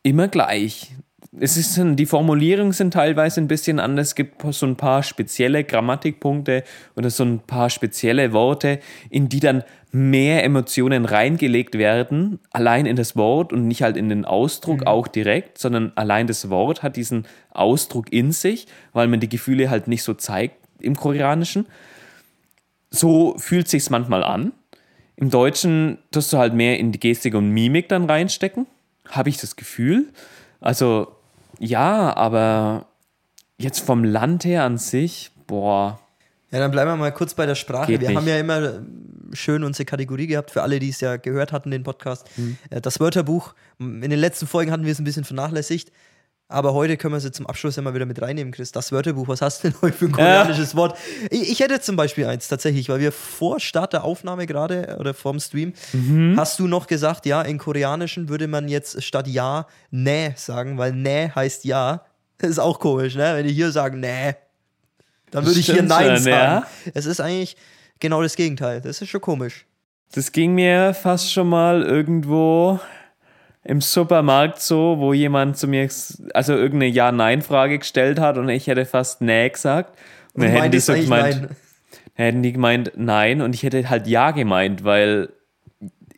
immer gleich es ist, die Formulierungen sind teilweise ein bisschen anders. Es gibt so ein paar spezielle Grammatikpunkte oder so ein paar spezielle Worte, in die dann mehr Emotionen reingelegt werden, allein in das Wort und nicht halt in den Ausdruck mhm. auch direkt, sondern allein das Wort hat diesen Ausdruck in sich, weil man die Gefühle halt nicht so zeigt im Koreanischen. So fühlt sich's manchmal an. Im Deutschen tust du halt mehr in die Gestik und Mimik dann reinstecken, habe ich das Gefühl. Also ja, aber jetzt vom Land her an sich, boah. Ja, dann bleiben wir mal kurz bei der Sprache. Geht wir nicht. haben ja immer schön unsere Kategorie gehabt, für alle, die es ja gehört hatten, den Podcast. Hm. Das Wörterbuch. In den letzten Folgen hatten wir es ein bisschen vernachlässigt. Aber heute können wir es zum Abschluss ja mal wieder mit reinnehmen, Chris. Das Wörterbuch, was hast du denn heute für ein koreanisches ja. Wort? Ich, ich, hätte zum Beispiel eins tatsächlich, weil wir vor Start der Aufnahme gerade oder vorm Stream mhm. hast du noch gesagt, ja, in Koreanischen würde man jetzt statt Ja Nä sagen, weil Nä heißt Ja. Das ist auch komisch, ne? Wenn die hier sagen Nä, dann würde ich hier Nein schon, sagen. Ja. Es ist eigentlich genau das Gegenteil. Das ist schon komisch. Das ging mir fast schon mal irgendwo im Supermarkt so, wo jemand zu mir, also irgendeine Ja-Nein-Frage gestellt hat und ich hätte fast Nee gesagt. Und, und dann hätten die so gemeint, nein. hätten die gemeint Nein und ich hätte halt Ja gemeint, weil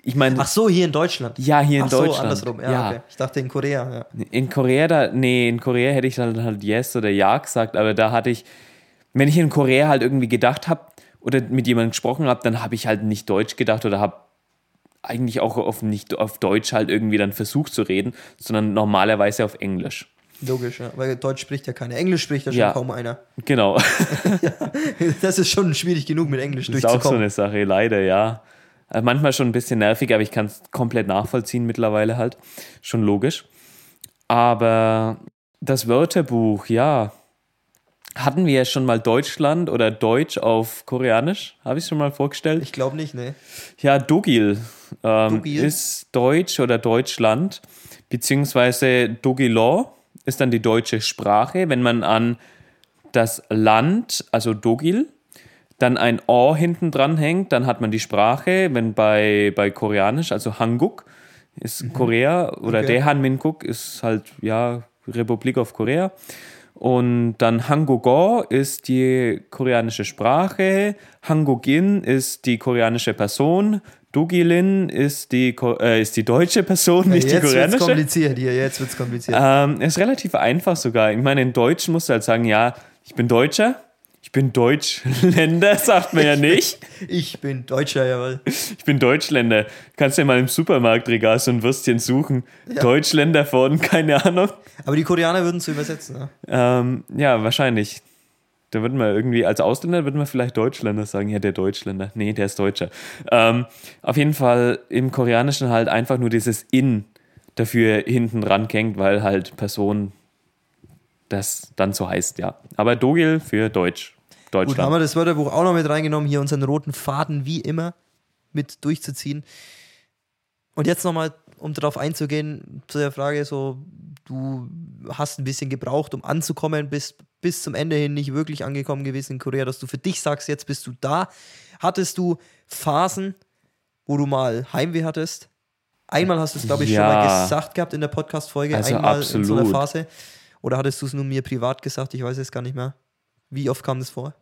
ich meine. Ach so, hier in Deutschland. Ja, hier in Ach Deutschland. So, andersrum. Ja, ja. Okay. Ich dachte in Korea. Ja. In Korea, da, nee, in Korea hätte ich dann halt Yes oder Ja gesagt, aber da hatte ich, wenn ich in Korea halt irgendwie gedacht habe oder mit jemandem gesprochen habe, dann habe ich halt nicht Deutsch gedacht oder habe eigentlich auch auf, nicht auf Deutsch halt irgendwie dann versucht zu reden, sondern normalerweise auf Englisch. Logisch, ja. weil Deutsch spricht ja keiner. Englisch spricht ja schon ja, kaum einer. Genau. ja, das ist schon schwierig genug, mit Englisch das durchzukommen. Das ist auch so eine Sache, leider, ja. Also manchmal schon ein bisschen nervig, aber ich kann es komplett nachvollziehen mittlerweile halt. Schon logisch. Aber das Wörterbuch, ja, hatten wir ja schon mal Deutschland oder Deutsch auf Koreanisch? Habe ich es schon mal vorgestellt? Ich glaube nicht, ne. Ja, Dogil, ähm, ist Deutsch oder Deutschland, beziehungsweise Dogilor ist dann die deutsche Sprache. Wenn man an das Land, also Dogil, dann ein O hinten dran hängt, dann hat man die Sprache. Wenn bei, bei Koreanisch, also Hanguk, ist mhm. Korea oder okay. Daehanminguk ist halt ja Republik of Korea. Und dann Hangugo ist die koreanische Sprache, Hangugin ist die koreanische Person, Dugilin ist die, äh, ist die deutsche Person, ja, nicht die koreanische. Jetzt wird's kompliziert hier, jetzt wird es kompliziert. Ähm, ist relativ einfach sogar. Ich meine, in Deutsch musst du halt sagen, ja, ich bin Deutscher, ich bin Deutschländer, sagt man ja nicht. ich bin Deutscher, jawohl. Ich bin Deutschländer. Kannst du ja mal im Supermarktregal so ein Würstchen suchen. Ja. Deutschländer von, keine Ahnung. Aber die Koreaner würden es übersetzen, ne? Ähm, ja, wahrscheinlich. Da würden wir irgendwie, als Ausländer würden wir vielleicht Deutschländer sagen, ja, der Deutschländer. Nee, der ist Deutscher. Ähm, auf jeden Fall im Koreanischen halt einfach nur dieses In dafür hinten rankennt, weil halt Person das dann so heißt, ja. Aber Dogil für Deutsch. Deutschland. Gut, haben wir das Wörterbuch auch noch mit reingenommen, hier unseren roten Faden wie immer mit durchzuziehen. Und jetzt nochmal, um darauf einzugehen, zu der Frage, so, du hast ein bisschen gebraucht, um anzukommen, bist bis zum Ende hin nicht wirklich angekommen gewesen in Korea, dass du für dich sagst, jetzt bist du da. Hattest du Phasen, wo du mal Heimweh hattest? Einmal hast du es, glaube ich, ja. schon mal gesagt gehabt in der Podcast-Folge, also einmal absolut. in so einer Phase. Oder hattest du es nur mir privat gesagt? Ich weiß es gar nicht mehr. Wie oft kam das vor?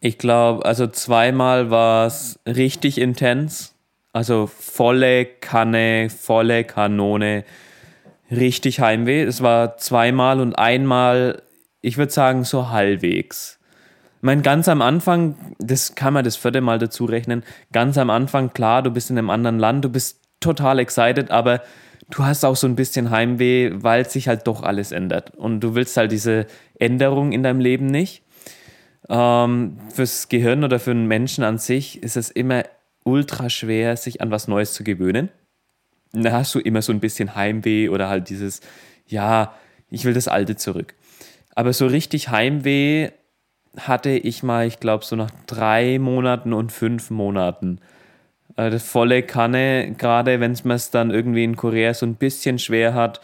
Ich glaube, also zweimal war es richtig intens. Also volle Kanne, volle Kanone, richtig Heimweh. Es war zweimal und einmal, ich würde sagen, so halbwegs. Ich meine, ganz am Anfang, das kann man das vierte Mal dazu rechnen, ganz am Anfang, klar, du bist in einem anderen Land, du bist total excited, aber du hast auch so ein bisschen Heimweh, weil sich halt doch alles ändert. Und du willst halt diese Änderung in deinem Leben nicht. Ähm, fürs Gehirn oder für einen Menschen an sich ist es immer ultra schwer, sich an was Neues zu gewöhnen. da hast du immer so ein bisschen Heimweh oder halt dieses, ja, ich will das Alte zurück. Aber so richtig Heimweh hatte ich mal, ich glaube, so nach drei Monaten und fünf Monaten. Äh, das volle Kanne, gerade wenn man es dann irgendwie in Korea so ein bisschen schwer hat,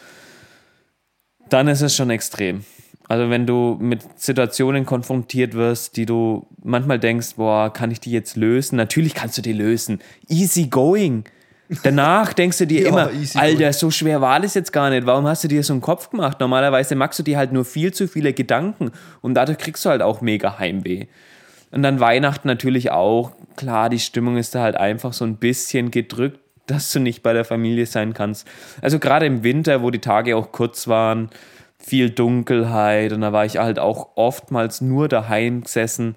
dann ist es schon extrem. Also wenn du mit Situationen konfrontiert wirst, die du manchmal denkst, boah, kann ich die jetzt lösen? Natürlich kannst du die lösen. Easy going. Danach denkst du dir ja, immer, Alter, so schwer war das jetzt gar nicht. Warum hast du dir so einen Kopf gemacht? Normalerweise machst du dir halt nur viel zu viele Gedanken und dadurch kriegst du halt auch mega Heimweh. Und dann Weihnachten natürlich auch. Klar, die Stimmung ist da halt einfach so ein bisschen gedrückt, dass du nicht bei der Familie sein kannst. Also gerade im Winter, wo die Tage auch kurz waren, viel Dunkelheit und da war ich halt auch oftmals nur daheim gesessen.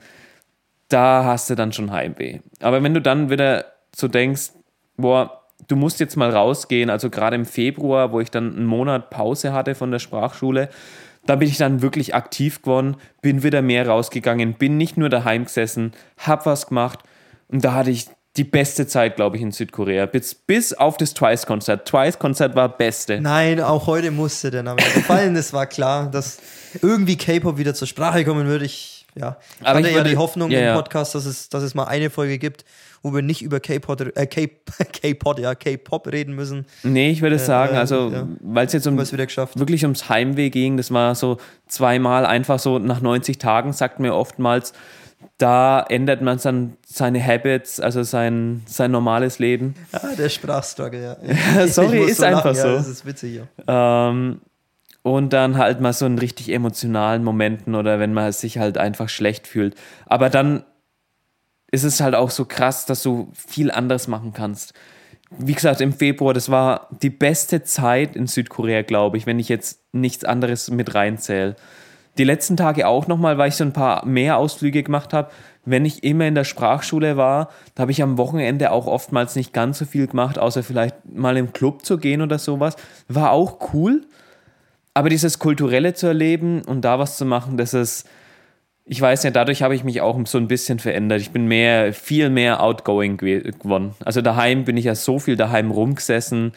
Da hast du dann schon Heimweh. Aber wenn du dann wieder so denkst, boah, du musst jetzt mal rausgehen, also gerade im Februar, wo ich dann einen Monat Pause hatte von der Sprachschule, da bin ich dann wirklich aktiv geworden, bin wieder mehr rausgegangen, bin nicht nur daheim gesessen, hab was gemacht und da hatte ich die beste Zeit, glaube ich, in Südkorea. Bis, bis auf das Twice-Konzert. Twice-Konzert war beste. Nein, auch heute musste der Name gefallen. es war klar, dass irgendwie K-Pop wieder zur Sprache kommen würde. Ich, ja. Aber hatte ich ja würde, die Hoffnung ja, im ja. Podcast, dass es, dass es mal eine Folge gibt, wo wir nicht über K-Pop, äh, K-Pop, ja, K-Pop reden müssen. Nee, ich würde sagen, äh, also, ja. weil es jetzt um, wirklich ums Heimweh ging, das war so zweimal einfach so nach 90 Tagen, sagt mir oftmals, da ändert man dann seine Habits, also sein, sein normales Leben. Ja, der Sprachstruggle, ja. Ja, sorry, Ich ist einfach lachen, so. Ja, das ist witzig, ja. Ähm, und dann halt mal so in richtig emotionalen Momenten oder wenn man sich halt einfach schlecht fühlt. Aber dann ist es halt auch so krass, dass du viel anderes machen kannst. Wie gesagt, im Februar, das war die beste Zeit in Südkorea, glaube ich, wenn ich jetzt nichts anderes mit reinzähle. Die letzten Tage auch nochmal, weil ich so ein paar mehr Ausflüge gemacht habe. Wenn ich immer in der Sprachschule war, da habe ich am Wochenende auch oftmals nicht ganz so viel gemacht, außer vielleicht mal im Club zu gehen oder sowas. War auch cool. Aber dieses Kulturelle zu erleben und da was zu machen, das ist, ich weiß nicht, dadurch habe ich mich auch so ein bisschen verändert. Ich bin mehr, viel mehr outgoing gew- geworden. Also daheim bin ich ja so viel daheim rumgesessen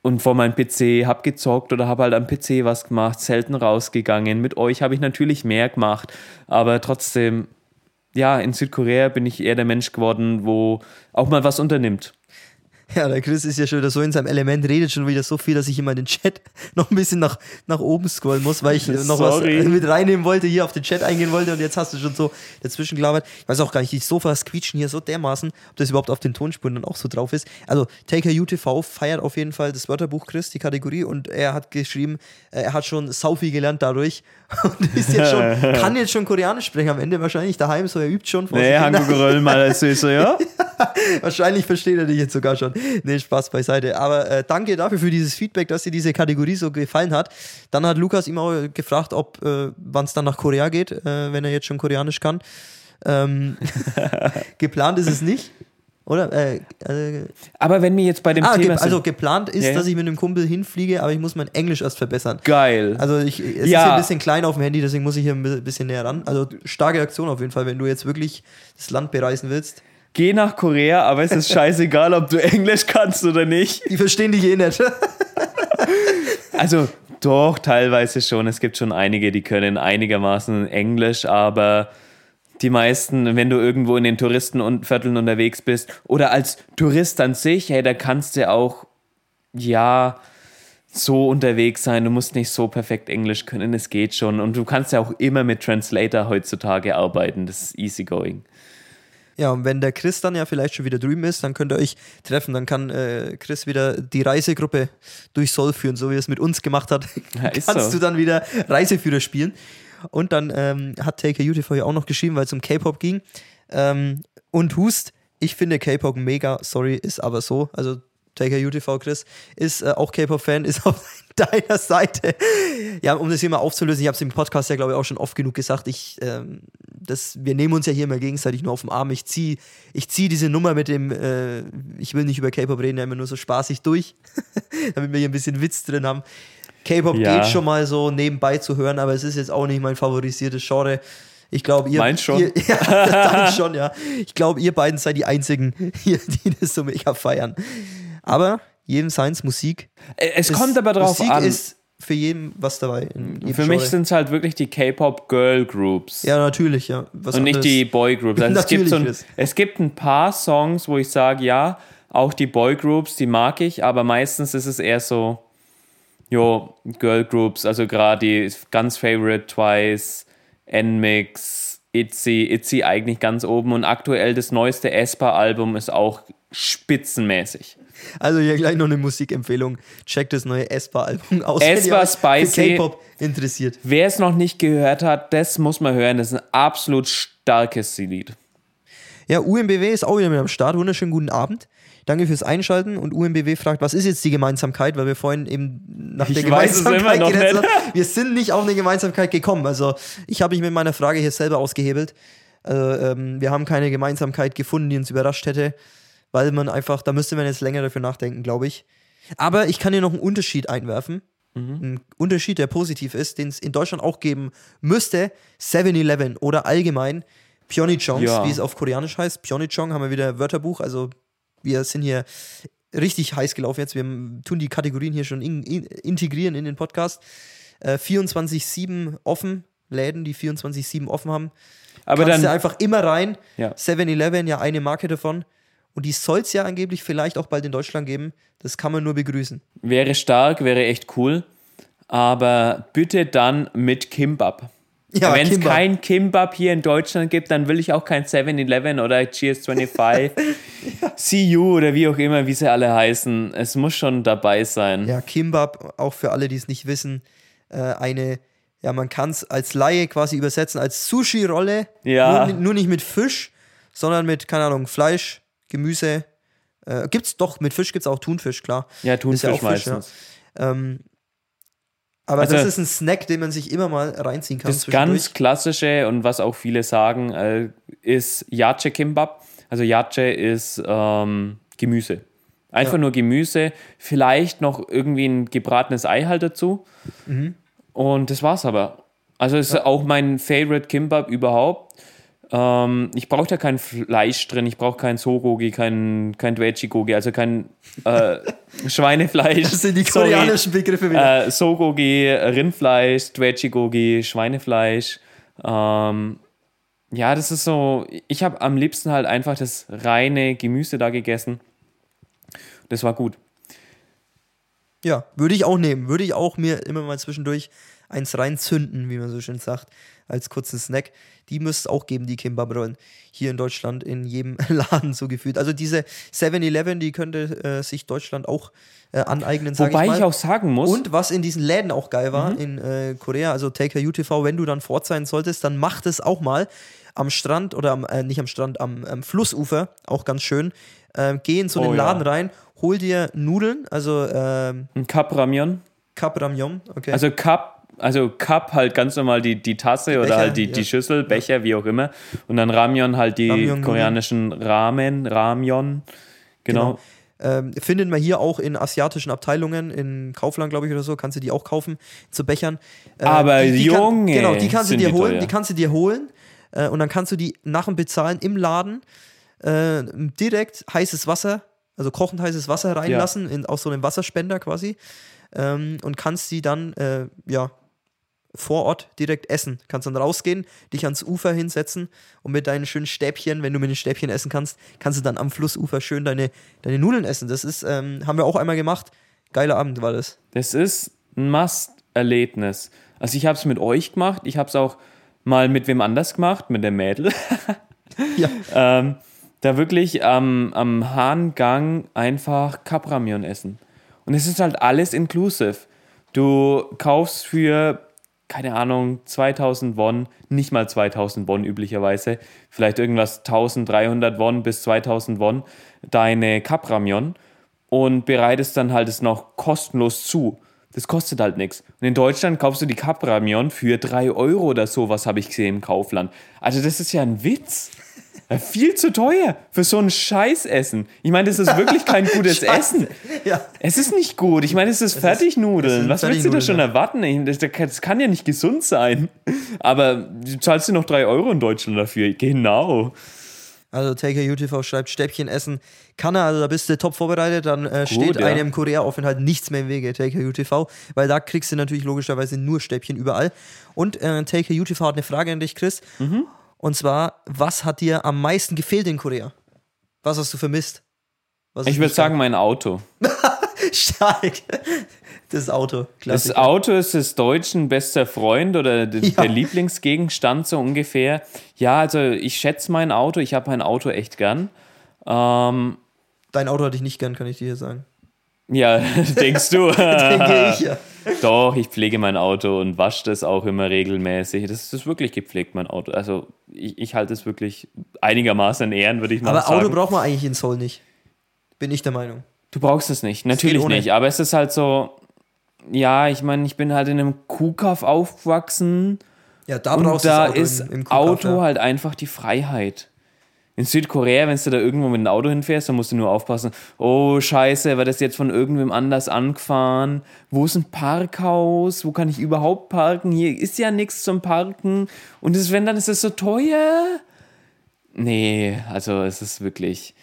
und vor meinem PC, hab gezockt oder habe halt am PC was gemacht, selten rausgegangen. Mit euch habe ich natürlich mehr gemacht, aber trotzdem, ja, in Südkorea bin ich eher der Mensch geworden, wo auch mal was unternimmt. Ja, der Chris ist ja schon wieder so in seinem Element, redet schon wieder so viel, dass ich immer den Chat noch ein bisschen nach, nach oben scrollen muss, weil ich noch Sorry. was mit reinnehmen wollte, hier auf den Chat eingehen wollte und jetzt hast du schon so dazwischen gelabert. Ich weiß auch gar nicht, die Sofas quietschen hier so dermaßen, ob das überhaupt auf den Tonspuren dann auch so drauf ist. Also, Taker UTV feiert auf jeden Fall das Wörterbuch Chris, die Kategorie, und er hat geschrieben, äh, er hat schon sau viel gelernt dadurch und ist jetzt schon, kann jetzt schon Koreanisch sprechen am Ende wahrscheinlich daheim, so er übt schon vor Nee. Hangugeröll mal als Süße, ja? Wahrscheinlich versteht er dich jetzt sogar schon. Nee, Spaß beiseite. Aber äh, danke dafür für dieses Feedback, dass dir diese Kategorie so gefallen hat. Dann hat Lukas ihm auch gefragt, ob äh, wann es dann nach Korea geht, äh, wenn er jetzt schon Koreanisch kann. Ähm, geplant ist es nicht. Oder? Äh, äh, Aber wenn wir jetzt bei dem ah, Thema ge also geplant ist, Ja, ja. dass ich mit einem Kumpel hinfliege, aber ich muss mein Englisch erst verbessern. geil. Also ich, es ist Ja. hier ein bisschen klein auf dem Handy, deswegen muss ich hier ein bi- bisschen näher ran. Also starke Aktion auf jeden Fall, wenn du jetzt wirklich das Land bereisen willst. Geh nach Korea, aber es ist scheißegal, ob du Englisch kannst oder nicht. Die verstehen dich eh nicht. Also doch, teilweise schon. Es gibt schon einige, die können einigermaßen Englisch, aber die meisten, wenn du irgendwo in den Touristenvierteln unterwegs bist oder als Tourist an sich, hey, da kannst du auch, ja, so unterwegs sein. Du musst nicht so perfekt Englisch können, es geht schon. Und du kannst ja auch immer mit Translator heutzutage arbeiten. Das ist easygoing. Ja, und wenn der Chris dann ja vielleicht schon wieder drüben ist, dann könnt ihr euch treffen. Dann kann äh, Chris wieder die Reisegruppe durch Soll führen, so wie er es mit uns gemacht hat. Ja, Kannst so. du dann wieder Reiseführer spielen. Und dann ähm, hat Taker UTV ja auch noch geschrieben, weil es um K-Pop ging. Ähm, und Hust, ich finde K-Pop mega, sorry, ist aber so. Also Taker UTV Chris ist äh, auch K-Pop-Fan, ist auf deiner Seite. Ja, um das hier mal aufzulösen, ich habe es im Podcast ja, glaube ich, auch schon oft genug gesagt. Ich, ähm, das, wir nehmen uns ja hier immer gegenseitig nur auf den Arm. Ich ziehe ich zieh diese Nummer mit dem, äh, ich will nicht über K-Pop reden, ja immer nur so spaßig durch, damit wir hier ein bisschen Witz drin haben. K-Pop Ja. geht schon mal so nebenbei zu hören, aber es ist jetzt auch nicht mein favorisiertes Genre. Ich glaube, ihr, schon. ihr ja, schon, ja. Ich glaube, ihr beiden seid die einzigen hier, die das so mega feiern. Aber jedem seins Musik. Äh, Es ist- kommt aber drauf Musik an. ist für jeden was dabei. Für mich sind es halt wirklich die K-Pop Girl Groups. ja natürlich, ja. Was und nicht die Boy Groups. Also es, gibt so ein, es gibt ein paar Songs, wo ich sage, ja, auch die Boy Groups, die mag ich, aber meistens ist es eher so, jo, Girl Groups, also gerade die ganz Favorite Twice, Nmix, Itzy, Itzy eigentlich ganz oben und aktuell das neueste Espa-Album ist auch spitzenmäßig. Also hier gleich noch eine Musikempfehlung. Checkt das neue Espa-Album aus. für Spicy. K-Pop interessiert. Wer es noch nicht gehört hat, das muss man hören. Das ist ein absolut starkes Lied. Ja, UMBW ist auch wieder mit am Start. Wunderschönen guten Abend. Danke fürs Einschalten. Und UMBW fragt, was ist jetzt die Gemeinsamkeit? Weil wir vorhin eben nach Ich der Gemeinsamkeit geredet haben. Wir sind nicht auf eine Gemeinsamkeit gekommen. Also ich habe mich mit meiner Frage hier selber ausgehebelt. Also, ähm, wir haben keine Gemeinsamkeit gefunden, die uns überrascht hätte. Weil man einfach, da müsste man jetzt länger dafür nachdenken, glaube ich. Aber ich kann hier noch einen Unterschied einwerfen. Mhm. Ein Unterschied, der positiv ist, den es in Deutschland auch geben müsste. 7-Eleven oder allgemein Pyeongchongs, Ja. wie es auf Koreanisch heißt. Pyeongchong haben wir wieder Wörterbuch. Also wir sind hier richtig heiß gelaufen jetzt. Wir tun die Kategorien hier schon in, in, integrieren in den Podcast. Äh, 24-7 offen. Läden, die 24-7 offen haben. Aber Kannst du dann, einfach immer rein. Ja. 7-Eleven, ja eine Marke davon. Und die soll es ja angeblich vielleicht auch bald in Deutschland geben. Das kann man nur begrüßen. wäre stark, wäre echt cool. Aber bitte dann mit Kimbab. Ja, Wenn es kein Kimbab hier in Deutschland gibt, dann will ich auch kein 7-Eleven oder GS25, CU oder wie auch immer, wie sie alle heißen. Es muss schon dabei sein. Ja, Kimbab, auch für alle, die es nicht wissen, äh, eine, ja, man kann es als Laie quasi übersetzen als Sushi-Rolle. Ja. Nur, nur nicht mit Fisch, sondern mit, keine Ahnung, Fleisch, Gemüse. Äh, gibt's doch, mit Fisch gibt's auch Thunfisch, klar. Ja, Thunfisch ja auch Fisch, meistens. Ähm, aber Also- das ist ein Snack, den man sich immer mal reinziehen kann. Das ganz klassische und was auch viele sagen, äh, ist Yache Kimbab. Also Yache ist ähm, Gemüse. Einfach Ja. nur Gemüse, vielleicht noch irgendwie ein gebratenes Ei halt dazu. Mhm. Und das war's aber. Also ist auch mein Favorite Kimbab überhaupt. Ähm, ich brauche da kein Fleisch drin, ich brauche kein Sogogi, kein, kein Dwechigogi, also kein äh, Schweinefleisch. Das sind die Sorry. koreanischen Begriffe wieder. Äh, Sogogi, Rindfleisch, Dwechigogi, Schweinefleisch. Ähm, ja, das ist so. Ich habe am liebsten halt einfach das reine Gemüse da gegessen. Das war gut. Ja, würde ich auch nehmen. Würde ich auch mir immer mal zwischendurch eins reinzünden, wie man so schön sagt, als kurzen Snack. Die müsste es auch geben, die Kimbab-Rollen. Hier in Deutschland in jedem Laden so gefühlt. Also diese 7-Eleven, die könnte äh, sich Deutschland auch äh, aneignen, sage Wobei ich ich, mal. auch sagen muss, Und was in diesen Läden auch geil war, in äh, Korea, also Taker UTV, wenn du dann fort sein solltest, dann mach das auch mal am Strand oder am, äh, nicht am Strand, am, am Flussufer, auch ganz schön. Ähm, geh in so einen Oh ja. Laden rein, hol dir Nudeln, also ähm, ein Cup Ramyon. Cup Ramyong, okay. Also Cup, also Cup halt ganz normal die, die Tasse oder Becher, halt die, ja. die Schüssel, Becher, wie auch immer. Und dann Ramyon halt die Ramyeon-Nudeln. koreanischen Ramen, Ramyon. Genau. Ähm, findet man hier auch in asiatischen Abteilungen, in Kaufland, glaube ich, oder so, kannst du die auch kaufen, zu Bechern. Äh, Aber Kann, Junge, genau, die kannst du dir die holen, die kannst du dir holen äh, und dann kannst du die nach dem Bezahlen im Laden äh, direkt heißes Wasser, also kochend heißes Wasser reinlassen, in, aus so einem Wasserspender quasi ähm, und kannst die dann, äh, ja, vor Ort direkt essen. Kannst dann rausgehen, dich ans Ufer hinsetzen und mit deinen schönen Stäbchen, wenn du mit den Stäbchen essen kannst, kannst du dann am Flussufer schön deine, deine Nudeln essen. Das ist, ähm, haben wir auch einmal gemacht. Geiler Abend war das. Das ist ein Must-Erlebnis. Also ich habe es mit euch gemacht, ich habe es auch mal mit wem anders gemacht, mit dem Mädel. Ja. ähm, da wirklich am, am Hahngang einfach Capramyon essen. Und es ist halt alles inclusive. Du kaufst für, keine Ahnung, 2000 Won, nicht mal 2000 Won üblicherweise, vielleicht irgendwas 1300 Won bis 2000 Won, deine Capramyon und bereitest dann halt es noch kostenlos zu. Das kostet halt nichts. Und in Deutschland kaufst du die Capramion für 3 Euro oder so, was habe ich gesehen im Kaufland. Also das ist ja ein Witz. Viel zu teuer für so ein Scheißessen. Ich meine, das ist wirklich kein gutes Essen. Ja. Es ist nicht gut. Ich meine, es ist Es Fertignudeln. Was willst du da Fertignudeln, schon ja. erwarten? Das, das kann ja nicht gesund sein. Aber du zahlst dir noch 3 Euro in Deutschland dafür. Genau. Also TakeUTV schreibt Stäbchen essen. Kann er, also da bist du top vorbereitet, dann äh, steht ja. einem Korea-Aufenthalt nichts mehr im Wege, TakeUTV, weil da kriegst du natürlich logischerweise nur Stäbchen überall. Und äh, TakeUTV hat eine Frage an dich, Chris. Mhm. Und zwar, was hat dir am meisten gefehlt in Korea? Was hast du vermisst? Was Ich würde sagen, mein Auto. stark. Das Auto, Das klasse. Auto ist des Deutschen bester Freund oder d- Ja. der Lieblingsgegenstand so ungefähr. Ja, also ich schätze mein Auto. Ich habe mein Auto echt gern. Ähm, Dein Auto hatte ich nicht gern, kann ich dir hier sagen. ja, denkst du? Denke ich ja. Doch, ich pflege mein Auto und wasche das auch immer regelmäßig. Das ist wirklich gepflegt, mein Auto. Also ich, ich halte es wirklich einigermaßen in Ehren, würde ich mal Aber sagen. Auto braucht man eigentlich in Seoul nicht. Bin ich der Meinung. Du brauchst es nicht, natürlich nicht. Aber es ist halt so, ja, ich meine, ich bin halt in einem Kuhkauf aufgewachsen. Ja, da brauchst da du das Auto ist im, im Kuhkauf, Auto ja. halt einfach die Freiheit. In Südkorea, wenn du da irgendwo mit einem Auto hinfährst, dann musst du nur aufpassen, oh scheiße, war das jetzt von irgendwem anders angefahren? Wo ist ein Parkhaus? Wo kann ich überhaupt parken? Hier ist ja nichts zum Parken. Und das, wenn dann ist es so teuer. Nee, also es ist wirklich,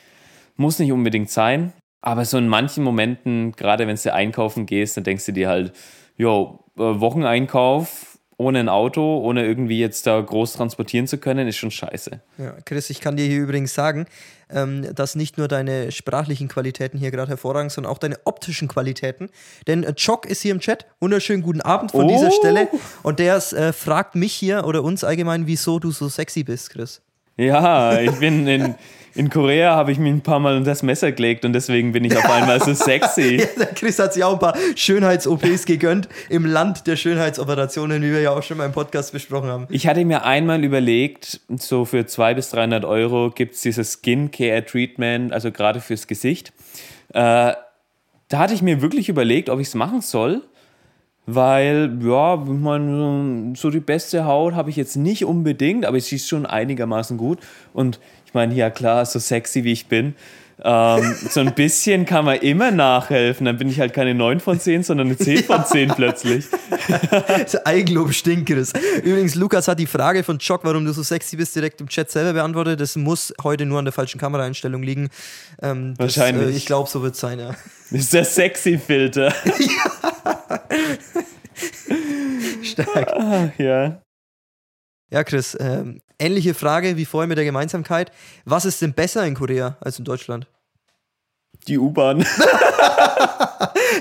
muss nicht unbedingt sein. Aber so in manchen Momenten, gerade wenn du einkaufen gehst, dann denkst du dir halt, jo, äh, Wocheneinkauf ohne ein Auto, ohne irgendwie jetzt da groß transportieren zu können, ist schon scheiße. Ja, Chris, ich kann dir hier übrigens sagen, ähm, dass nicht nur deine sprachlichen Qualitäten hier gerade hervorragend, sondern auch deine optischen Qualitäten. Denn äh, Chock ist hier im Chat. Wunderschönen guten Abend von Oh. dieser Stelle. Und der äh, fragt mich hier oder uns allgemein, wieso du so sexy bist, Chris. Ja, ich bin in, in Korea, habe ich mich ein paar Mal unter das Messer gelegt und deswegen bin ich auf einmal so sexy. Ja, der Chris hat sich auch ein paar Schönheits-OPs gegönnt im Land der Schönheitsoperationen, wie wir ja auch schon mal im Podcast besprochen haben. Ich hatte mir einmal überlegt, so für 200 bis 300 Euro gibt es dieses Skincare-Treatment, also gerade fürs Gesicht. Äh, da hatte ich mir wirklich überlegt, ob ich es machen soll, weil, ja, ich meine, so die beste Haut habe ich jetzt nicht unbedingt, aber sie ist schon einigermaßen gut. Und ich meine, ja klar, so sexy wie ich bin, ähm, so ein bisschen kann man immer nachhelfen. Dann bin ich halt keine 9 von 10, sondern eine 10 von 10 plötzlich. Das Eigenlob stinkt, Chris. Übrigens, Lukas hat die Frage von Chock, warum du so sexy bist, direkt im Chat selber beantwortet. Das muss heute nur an der falschen Kameraeinstellung liegen. Ähm, das, Wahrscheinlich. Äh, ich glaube, so wird es sein, ja. Das ist der Sexy-Filter. Stark. Ja. Ja, Chris, ähm, ähnliche Frage wie vorhin mit der Gemeinsamkeit. Was ist denn besser in Korea als in Deutschland? Die U-Bahn.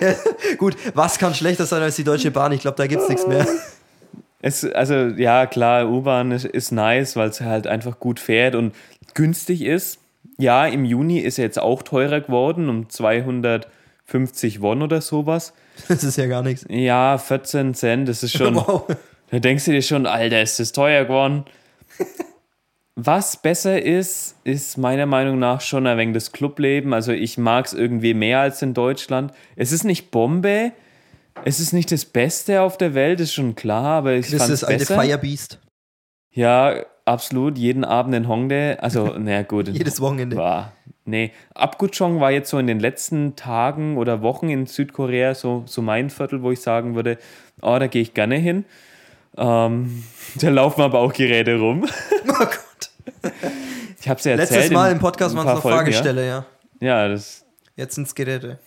Gut, was kann schlechter sein als die Deutsche Bahn? Ich glaube, da gibt es nichts mehr. Es, also, ja, klar, U-Bahn ist, ist nice, weil es halt einfach gut fährt und günstig ist. Ja, im Juni ist er jetzt auch teurer geworden, um 250 Won oder sowas. Das ist ja gar nichts. Ja, 14 Cent, das ist schon. Wow. Da denkst du dir schon, Alter, ist das teuer geworden. Was besser ist, ist meiner Meinung nach schon ein wenig das Clubleben. Also ich mag es irgendwie mehr als in Deutschland. Es ist nicht Bombe, es ist nicht das Beste auf der Welt, ist schon klar, aber ich Das fand ist es das alte besser. Firebeast. Ja, absolut. Jeden Abend in Hongdae. Also, na gut. Jedes Wochenende. War, nee, Abguchong war jetzt so in den letzten Tagen oder Wochen in Südkorea so, so mein Viertel, wo ich sagen würde, oh, da gehe ich gerne hin. Ähm, da laufen aber auch Geräte rum. Oh Gott. Ich habe es ja erzählt. Letztes Mal im Podcast waren es noch Folgen, Fragesteller, ja. Ja, ja das Jetzt sind es Geräte.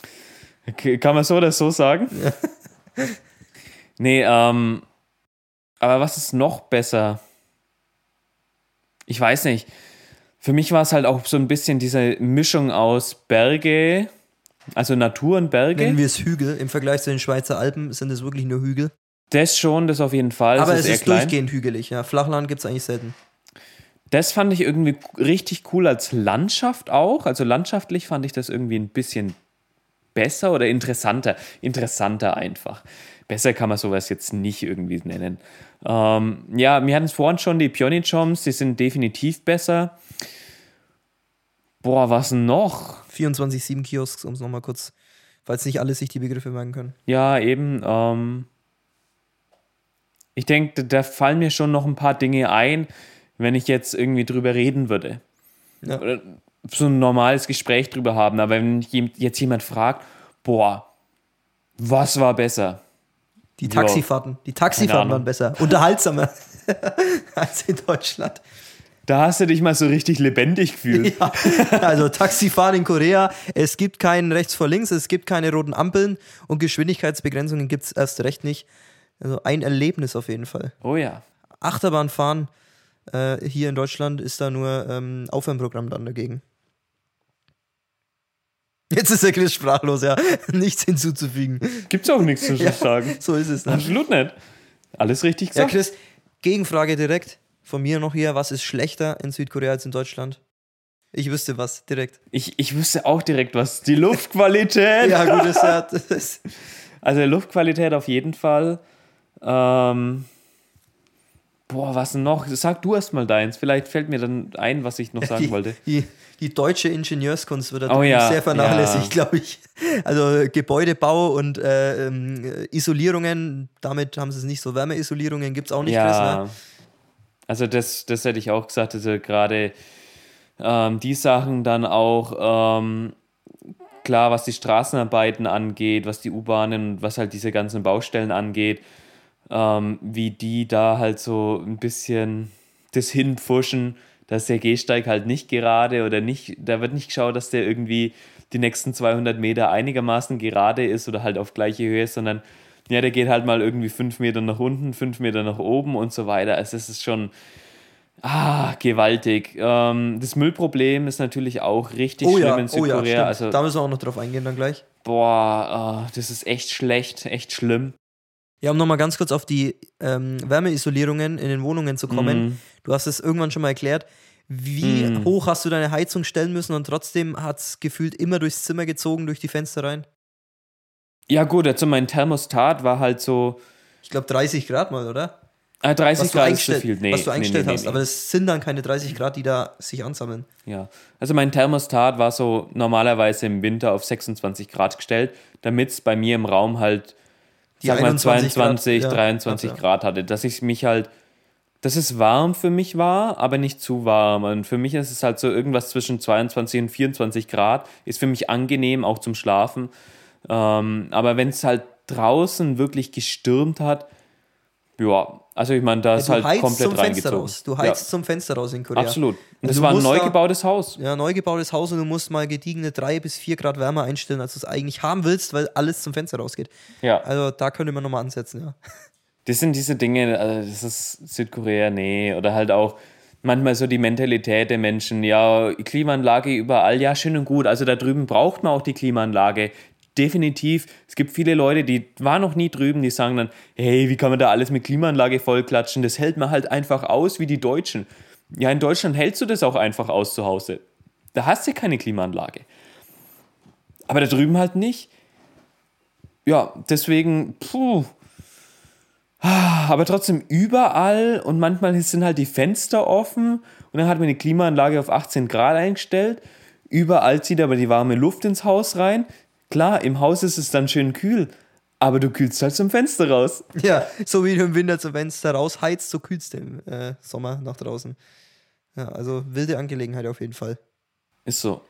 kann man so oder so sagen. nee, ähm, aber was ist noch besser? Ich weiß nicht. Für mich war es halt auch so ein bisschen diese Mischung aus Berge, also Natur und Berge. Nennen wir es Hügel. Im Vergleich zu den Schweizer Alpen sind es wirklich nur Hügel. Das schon, das auf jeden Fall. Aber es ist klein. durchgehend hügelig, ja. Flachland gibt es eigentlich selten. Das fand ich irgendwie richtig cool als Landschaft auch. Also landschaftlich fand ich das irgendwie ein bisschen besser oder interessanter. Interessanter einfach. Besser kann man sowas jetzt nicht irgendwie nennen. Ähm, ja, wir hatten es vorhin schon, die Pyeongchams, die sind definitiv besser. Boah, was noch? 24-7 Kiosks, um es nochmal kurz falls nicht alle sich die Begriffe merken können. Ja, eben. Ähm, ich denke, da fallen mir schon noch ein paar Dinge ein, wenn ich jetzt irgendwie drüber reden würde. Ja. Oder so ein normales Gespräch drüber haben. Aber wenn jetzt jemand fragt, boah, was war besser? Die. Taxifahrten. Die Taxifahrten waren besser. Unterhaltsamer als in Deutschland. Da hast du dich mal so richtig lebendig gefühlt. Ja, also Taxifahren in Korea, es gibt keinen rechts vor links, es gibt keine roten Ampeln und Geschwindigkeitsbegrenzungen gibt es erst recht nicht. Also ein Erlebnis auf jeden Fall. Oh ja. Achterbahnfahren äh, hier in Deutschland ist da nur ähm, Aufwärmprogramm dann dagegen. Jetzt ist der Chris sprachlos, ja. Nichts hinzuzufügen. Gibt's auch nichts zu Ja. sagen. So ist es. Ne? Absolut nicht. Alles richtig Ja, gesagt. Chris, Gegenfrage direkt von mir noch hier. Was ist schlechter in Südkorea als in Deutschland? Ich wüsste was, direkt. ich, ich wüsste auch direkt was. Die Luftqualität. Ja, gut, das, ja, ist. Also Luftqualität auf jeden Fall. Ähm, boah, was denn noch? Sag du erst mal deins. Vielleicht fällt mir dann ein, was ich noch sagen die, wollte. Die, die deutsche Ingenieurskunst wird da Oh ja, sehr vernachlässigt, ja. glaube ich. Also Gebäudebau und äh, ähm, Isolierungen, damit haben sie es nicht so. Wärmeisolierungen gibt es auch nicht, Chris, ja. ne? Also das, das hätte ich auch gesagt. Also gerade ähm, die Sachen dann auch, ähm, klar, was die Straßenarbeiten angeht, was die U-Bahnen und was halt diese ganzen Baustellen angeht, ähm, wie die da halt so ein bisschen das hinpfuschen, dass der Gehsteig halt nicht gerade oder nicht, da wird nicht geschaut, dass der irgendwie die nächsten 200 Meter einigermaßen gerade ist oder halt auf gleiche Höhe, sondern ja, der geht halt mal irgendwie fünf Meter nach unten, fünf Meter nach oben und so weiter. Also es ist schon ah, gewaltig. Ähm, das Müllproblem ist natürlich auch richtig Oh schlimm ja, in oh Südkorea. ja, stimmt. also da müssen wir auch noch drauf eingehen dann gleich. boah, ah, das ist echt schlecht, echt schlimm. Ja, um nochmal ganz kurz auf die ähm, Wärmeisolierungen in den Wohnungen zu kommen. Mhm. Du hast es irgendwann schon mal erklärt. Wie Mhm. hoch hast du deine Heizung stellen müssen und trotzdem hat es gefühlt immer durchs Zimmer gezogen, durch die Fenster rein? Ja gut, also mein Thermostat war halt so Ich glaube 30 Grad mal, oder? ah, 30 Was du Grad ist zu eingestellt, viel. Nee, was du eingestellt nee, nee, hast. Aber es sind dann keine 30 Grad, die da sich ansammeln. Ja, also mein Thermostat war so normalerweise im Winter auf 26 Grad gestellt, damit es bei mir im Raum halt, Die sag mal, 21 22, Grad, ja, 23 hat, ja. Grad hatte, dass ich mich halt, dass es warm für mich war, aber nicht zu warm. Und für mich ist es halt so irgendwas zwischen 22 und 24 Grad, ist für mich angenehm, auch zum Schlafen. Ähm, aber wenn es halt draußen wirklich gestürmt hat, ja, also ich meine, da ist du halt komplett zum Fenster reingezogen. raus. Du heizt zum Fenster raus in ja, Korea. absolut. Und das war ein neu da- gebautes Haus. Ja, neu gebautes Haus und du musst mal gediegene drei bis vier Grad wärmer einstellen, als du es eigentlich haben willst, weil alles zum Fenster rausgeht. Ja. Also da könnte man nochmal ansetzen, ja. Das sind diese Dinge, also das ist Südkorea, nee. Oder halt auch manchmal so die Mentalität der Menschen, ja, Klimaanlage überall, ja, schön und gut. Also da drüben braucht man auch die Klimaanlage. Definitiv. Es gibt viele Leute, die waren noch nie drüben, die sagen dann, hey, wie kann man da alles mit Klimaanlage vollklatschen? Das hält man halt einfach aus wie die Deutschen. Ja, in Deutschland hältst du das auch einfach aus zu Hause. Da hast du keine Klimaanlage. Aber da drüben halt nicht. Ja, deswegen, puh, aber trotzdem überall und manchmal sind halt die Fenster offen und dann hat man die Klimaanlage auf 18 Grad eingestellt. Überall zieht aber die warme Luft ins Haus rein. Klar, im Haus ist es dann schön kühl, aber du kühlst halt zum Fenster raus. Ja, so wie du im Winter zum Fenster rausheizt, so kühlst du im äh, Sommer nach draußen. Ja, also wilde Angelegenheit auf jeden Fall. Ist so.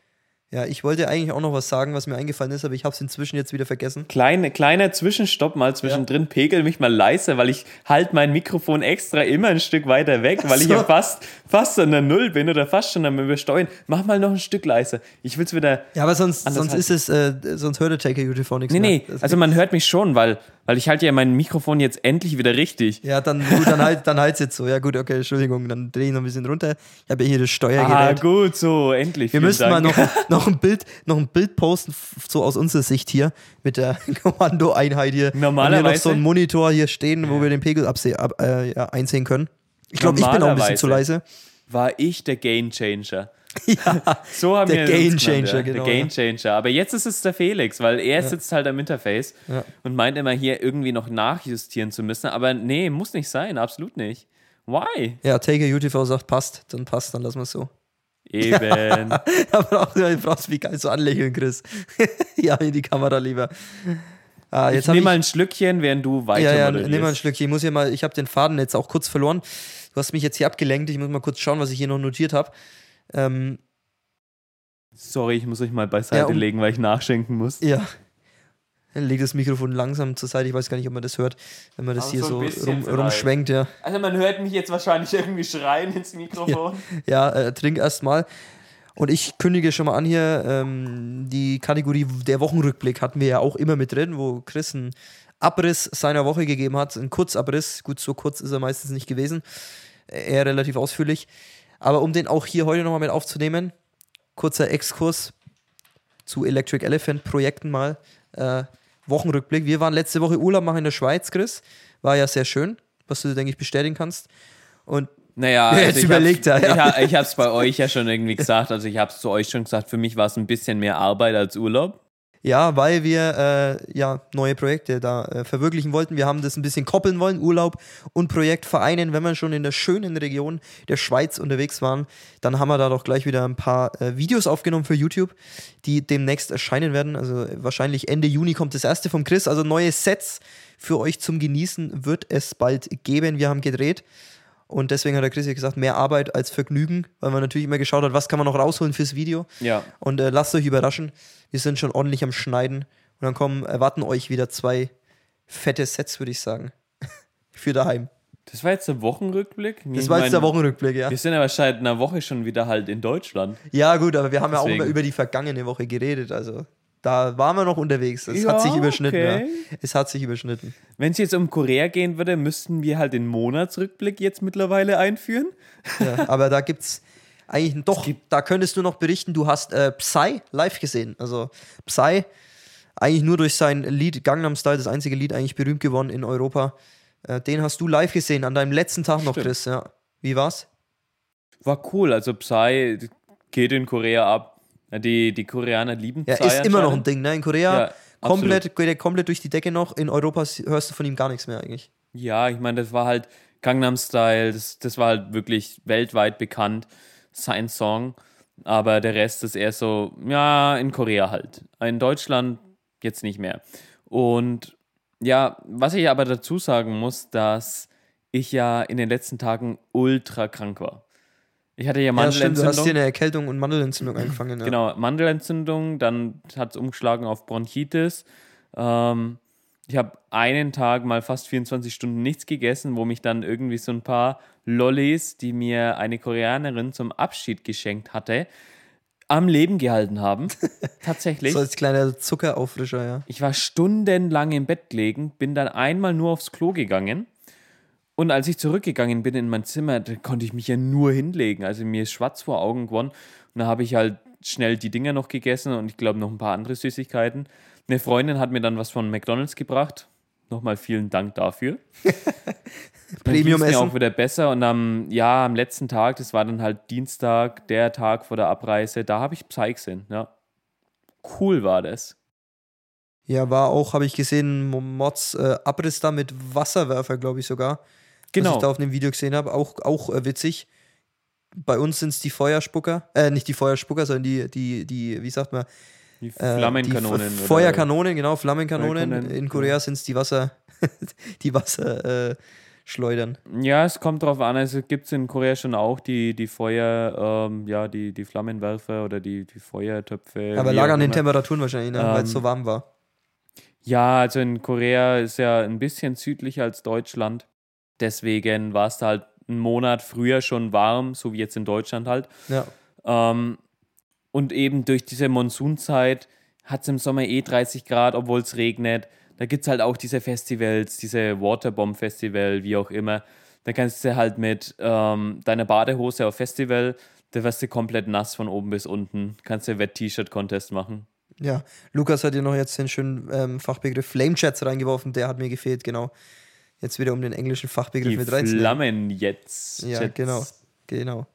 Ja, ich wollte eigentlich auch noch was sagen, was mir eingefallen ist, aber ich habe es inzwischen jetzt wieder vergessen. Kleine, kleiner Zwischenstopp mal zwischendrin, pegel mich mal leiser, weil ich halt mein Mikrofon extra immer ein Stück weiter weg, weil ich so. ja fast, fast an der Null bin oder fast schon am Übersteuern. Mach mal noch ein Stück leiser. Ich will es wieder. Ja, aber sonst, sonst ist es, äh, sonst hört der Taker UTV nichts Nee, mehr. nee, also man hört mich schon, weil, weil ich halte ja mein Mikrofon jetzt endlich wieder richtig. Ja, dann, gut, dann halt, dann halt's jetzt so. Ja, gut, okay, Entschuldigung, dann drehe ich noch ein bisschen runter. Ich habe ja hier das Ah, Steuergerät. gut, so, endlich. Wir müssen mal noch, noch, ein Bild, noch ein Bild posten, so aus unserer Sicht hier, mit der Kommandoeinheit hier. Haben wir noch Normalerweise- so einen Monitor hier stehen, wo wir den Pegel abseh, ab, äh, ja, einsehen können. Ich glaube, ich bin auch ein bisschen zu leise. War ich der Game Changer. Ja, So haben Der wir Game Changer, ja. genau, Der Game Changer. Aber jetzt ist es der Felix, weil er sitzt halt am Interface Ja. und meint immer hier irgendwie noch nachjustieren zu müssen. Aber nee, muss nicht sein, absolut nicht. Why? ja Taker UTV sagt, passt, dann passt, dann lassen wir es so. Eben. da brauchst du brauchst mich geil so anlächeln, Chris. ja, in die Kamera lieber. Ah, jetzt ich nehme mal ein Schlückchen, während du weiter ja, ja, nimm mal ein Schlückchen. Ich muss hier mal, ich habe den Faden jetzt auch kurz verloren. Du hast mich jetzt hier abgelenkt. Ich muss mal kurz schauen, was ich hier noch notiert habe. Ähm, Sorry, ich muss euch mal beiseite Ja, um- legen, weil ich nachschenken muss. ja. Leg das Mikrofon langsam zur Seite. Ich weiß gar nicht, ob man das hört, wenn man das Aber hier so rum, rumschwenkt. Ja, Also man hört mich jetzt wahrscheinlich irgendwie schreien ins Mikrofon. ja äh, trink erst mal. Und ich kündige schon mal an hier, ähm, die Kategorie der Wochenrückblick hatten wir ja auch immer mit drin, wo Chris einen Abriss seiner Woche gegeben hat, einen Kurzabriss. Gut, so kurz ist er meistens nicht gewesen, Äh, eher relativ ausführlich. Aber um den auch hier heute nochmal mit aufzunehmen, kurzer Exkurs zu Electric Elephant Projekten mal. Äh, Wochenrückblick. Wir waren letzte Woche Urlaub machen in der Schweiz, Chris. War ja sehr schön, was du, denke ich, bestätigen kannst. Und Naja, Ja, also jetzt ich überlegt er, ja. Ich, ich habe es bei euch ja schon irgendwie gesagt. Also ich habe es zu euch schon gesagt. Für mich war es ein bisschen mehr Arbeit als Urlaub. Ja, weil wir äh, ja neue Projekte da äh, verwirklichen wollten. Wir haben das ein bisschen koppeln wollen, Urlaub und Projekt vereinen. Wenn wir schon in der schönen Region der Schweiz unterwegs waren, dann haben wir da doch gleich wieder ein paar äh, Videos aufgenommen für YouTube, die demnächst erscheinen werden. Also äh, wahrscheinlich Ende Juni kommt das erste vom Chris. Also neue Sets für euch zum Genießen wird es bald geben. Wir haben gedreht. Und deswegen hat der Chris ja gesagt, mehr Arbeit als Vergnügen, weil man natürlich immer geschaut hat, was kann man noch rausholen fürs Video. Ja. Und äh, lasst euch überraschen. Wir sind schon ordentlich am Schneiden. Und dann kommen, erwarten euch wieder zwei fette Sets, würde ich sagen. Für daheim. Das war jetzt der Wochenrückblick. Das Ich war jetzt der mein, Wochenrückblick, ja. Wir sind aber seit einer Woche schon wieder halt in Deutschland. Ja, gut, aber wir haben ja auch Deswegen. immer über die vergangene Woche geredet. Also da waren wir noch unterwegs. Es Ja, hat sich überschnitten, okay. ja. Es hat sich überschnitten. Wenn es jetzt um Korea gehen würde, müssten wir halt den Monatsrückblick jetzt mittlerweile einführen. Ja, aber da gibt's eigentlich doch, da könntest du noch berichten, du hast äh, Psy live gesehen. Also Psy, eigentlich nur durch sein Lied Gangnam Style, das einzige Lied eigentlich berühmt geworden in Europa. Äh, den hast du live gesehen an deinem letzten Tag noch, Stimmt. Chris. Ja. Wie war's? War cool. Also Psy geht in Korea ab. Die, die Koreaner lieben Ja, Psy ist immer noch ein. Ding, ne? In Korea Ja, komplett, geht er komplett durch die Decke noch. In Europa hörst du von ihm gar nichts mehr eigentlich. Ja, ich meine, das war halt Gangnam Style, das, das war halt wirklich weltweit bekannt, sein Song. Aber der Rest ist eher so, ja, in Korea halt. In Deutschland jetzt nicht mehr. Und ja, was ich aber dazu sagen muss, dass ich ja in den letzten Tagen ultra krank war. Ich hatte ja Ja, stimmt, du hast Mandelentzündung. eine Erkältung und Mandelentzündung eingefangen. Ja. Genau, Mandelentzündung, dann hat es umgeschlagen auf Bronchitis. Ähm, ich habe einen Tag mal fast 24 Stunden nichts gegessen, wo mich dann irgendwie so ein paar Lollis, die mir eine Koreanerin zum Abschied geschenkt hatte, am Leben gehalten haben. Tatsächlich. So als kleiner Zuckerauffrischer, ja. Ich war stundenlang im Bett gelegen, bin dann einmal nur aufs Klo gegangen. Und als ich zurückgegangen bin in mein Zimmer, da konnte ich mich ja nur hinlegen. Also mir ist schwarz vor Augen geworden. Und da habe ich halt schnell die Dinger noch gegessen und ich glaube noch ein paar andere Süßigkeiten. Eine Freundin hat mir dann was von McDonalds gebracht. Nochmal vielen Dank dafür. Dann ging's mir auch wieder besser und am, ja, am letzten Tag, das war dann halt Dienstag, der Tag vor der Abreise, da habe ich Psy gesehen, ja. Cool war das. Ja, war auch, habe ich gesehen, Mo- Mods äh, Abriss da mit Wasserwerfer, glaube ich sogar. Was Genau. ich da auf dem Video gesehen habe. Auch, auch äh, witzig. Bei uns sind es die Feuerspucker. Äh, nicht die Feuerspucker, sondern die, die, die, wie sagt man? Die Äh, Flammenkanonen. Die F- oder- Feuerkanonen, genau, Flammenkanonen. Feuerkanonen, In Korea sind es die Wasser, die Wasser äh, schleudern. Ja, es kommt drauf an. Also gibt es in Korea schon auch die, die Feuer, ähm, ja, die, die Flammenwerfer oder die, die Feuertöpfe. Aber lag an den. Temperaturen wahrscheinlich, ne? weil es Ähm, so warm war. Ja, also in Korea ist ja ein bisschen südlicher als Deutschland. Deswegen war es da halt einen Monat früher schon warm, so wie jetzt in Deutschland halt. Ja. Ähm, und eben durch diese Monsunzeit hat es im Sommer eh 30 Grad, obwohl es regnet. Da gibt es halt auch diese Festivals, diese Waterbomb-Festival, wie auch immer. Da kannst du halt mit ähm, deiner Badehose auf Festival, da wirst du komplett nass von oben bis unten. Kannst du Wett-T-Shirt-Contest machen. Ja, Lukas hat ja noch jetzt den schönen ähm, Fachbegriff Flamechats reingeworfen, der hat mir gefehlt, genau. Jetzt wieder um den englischen Fachbegriff Die mit reinzunehmen. Flammen jetzt. Ja, Jets. genau. Genau.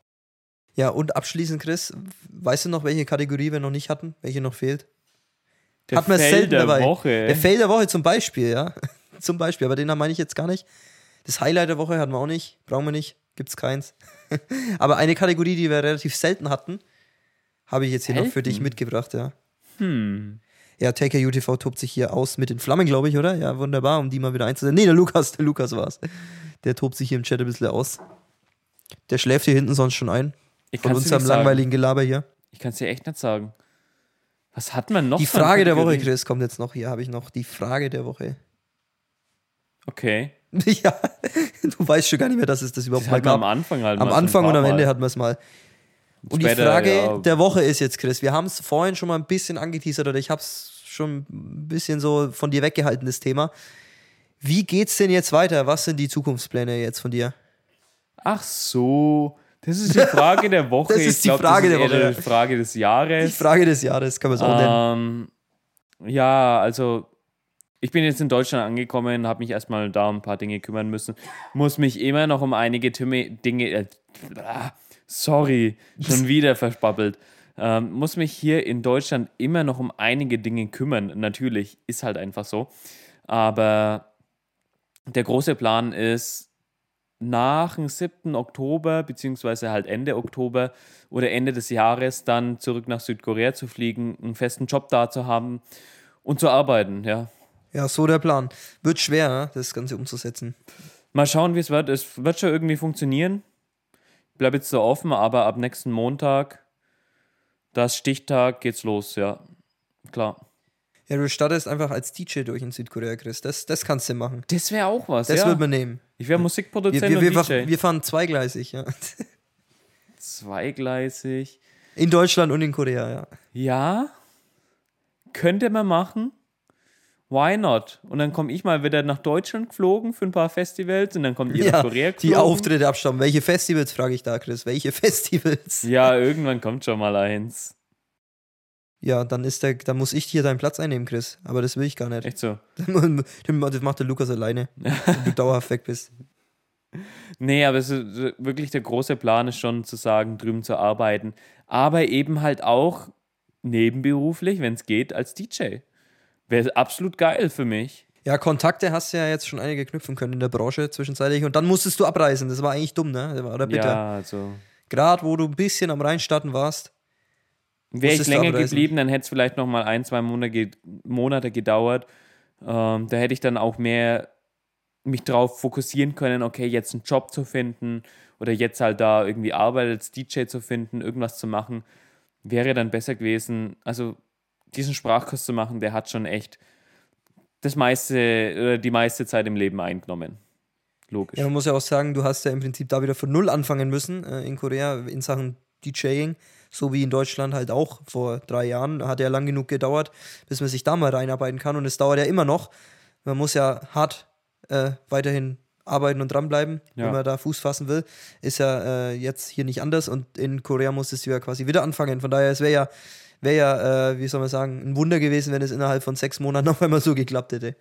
Ja, und abschließend, Chris, weißt du noch, welche Kategorie wir noch nicht hatten? Welche noch fehlt? Der Hat man selten der dabei. Woche. Der Fail der Woche zum Beispiel, ja. zum Beispiel, aber den meine ich jetzt gar nicht. Das Highlight der Woche hatten wir auch nicht, brauchen wir nicht, gibt's keins. aber eine Kategorie, die wir relativ selten hatten, Habe ich jetzt hier noch für dich mitgebracht, ja. Hm. Ja, Taker UTV tobt sich hier aus mit den Flammen, glaube ich, oder? Ja, wunderbar, um die mal wieder einzusetzen. Nee, der Lukas, der Lukas war's. Der tobt sich hier im Chat ein bisschen aus. Der schläft hier hinten sonst schon ein. Ich Von unserem langweiligen Gelaber hier. Ich kann es dir echt nicht sagen. Was hat man noch? Die Frage der Woche? Chris, kommt jetzt noch. Hier habe ich noch die Frage der Woche. Okay. ja, du weißt schon gar nicht mehr, dass es das überhaupt Das mal hat man am gab. Anfang halt Am Anfang und am Ende Mal. hatten wir es mal. Und die Frage ja. der Woche ist jetzt, Chris, wir haben es vorhin schon mal ein bisschen angeteasert oder ich habe es schon ein bisschen so von dir weggehalten, das Thema. Wie geht's denn jetzt weiter? Was sind die Zukunftspläne jetzt von dir? Ach so. Das ist die Frage der Woche. Das ist die glaub, Frage der Woche. Die Frage des Die Jahres. Frage des Jahres, kann man es auch nennen. Ähm, ja, also ich bin jetzt in Deutschland angekommen, habe mich erstmal da um ein paar Dinge kümmern müssen, muss mich immer noch um einige Tümme, Dinge, äh, sorry, schon wieder verspappelt, ähm, muss mich hier in Deutschland immer noch um einige Dinge kümmern. Natürlich, ist halt einfach so. Aber der große Plan ist, nach dem 7. Oktober, beziehungsweise halt Ende Oktober oder Ende des Jahres dann zurück nach Südkorea zu fliegen, einen festen Job da zu haben und zu arbeiten, ja. Ja, so der Plan. Wird schwer, ne, das Ganze umzusetzen. Mal schauen, wie es wird. Es wird schon irgendwie funktionieren. Ich bleibe jetzt so offen, aber ab nächsten Montag, das Stichtag, geht's los, ja. Klar. Ja, du startest einfach als DJ durch in Südkorea, Chris. Das, das kannst du machen. Das wäre auch was, Das ja. wird man nehmen. ich wäre Wir, Musikproduzent wir, wir, und DJ. wir fahren zweigleisig, ja. Zweigleisig. In Deutschland und in Korea, ja. Ja, könnte man machen. Why not? Und dann komme ich mal wieder nach Deutschland geflogen für ein paar Festivals und dann kommt ihr nach ja Korea die geflogen. Auftritte abstammen. Welche Festivals, frage ich da, Chris? Welche Festivals? Ja, irgendwann kommt schon mal eins. Ja, dann ist der, dann muss ich hier deinen Platz einnehmen, Chris. Aber das will ich gar nicht. Echt so. Das macht der Lukas alleine, wenn du dauerhaft weg bist. Nee, aber es ist wirklich der große Plan ist schon zu sagen, drüben zu arbeiten. Aber eben halt auch nebenberuflich, wenn es geht, als DJ. Wäre absolut geil für mich. Ja, Kontakte hast du ja jetzt schon einige knüpfen können in der Branche zwischenzeitlich und dann musstest du abreisen. Das war eigentlich dumm, ne? Oder bitter. Ja, also. Gerade wo du ein bisschen am Reinstarten warst. Wäre ich länger geblieben, dann hätte es vielleicht noch mal ein, zwei Monate, Monate gedauert. Ähm, da hätte ich dann auch mehr mich drauf fokussieren können, okay, jetzt einen Job zu finden oder jetzt halt da irgendwie Arbeit als DJ zu finden, irgendwas zu machen, wäre dann besser gewesen. Also diesen Sprachkurs zu machen, der hat schon echt das meiste die meiste Zeit im Leben eingenommen. Logisch. Ja, man muss ja auch sagen, du hast ja im Prinzip da wieder von Null anfangen müssen äh, in Korea in Sachen DJing. So wie in Deutschland halt auch vor drei Jahren. Hat ja lang genug gedauert, bis man sich da mal reinarbeiten kann. Und es dauert ja immer noch. Man muss ja hart äh, weiterhin arbeiten und dranbleiben, Ja. wenn man da Fuß fassen will. Ist ja äh, jetzt hier nicht anders. Und in Korea musstest du ja quasi wieder anfangen. Von daher, es wäre ja, wär ja äh, wie soll man sagen, ein Wunder gewesen, wenn es innerhalb von sechs Monaten noch einmal so geklappt hätte.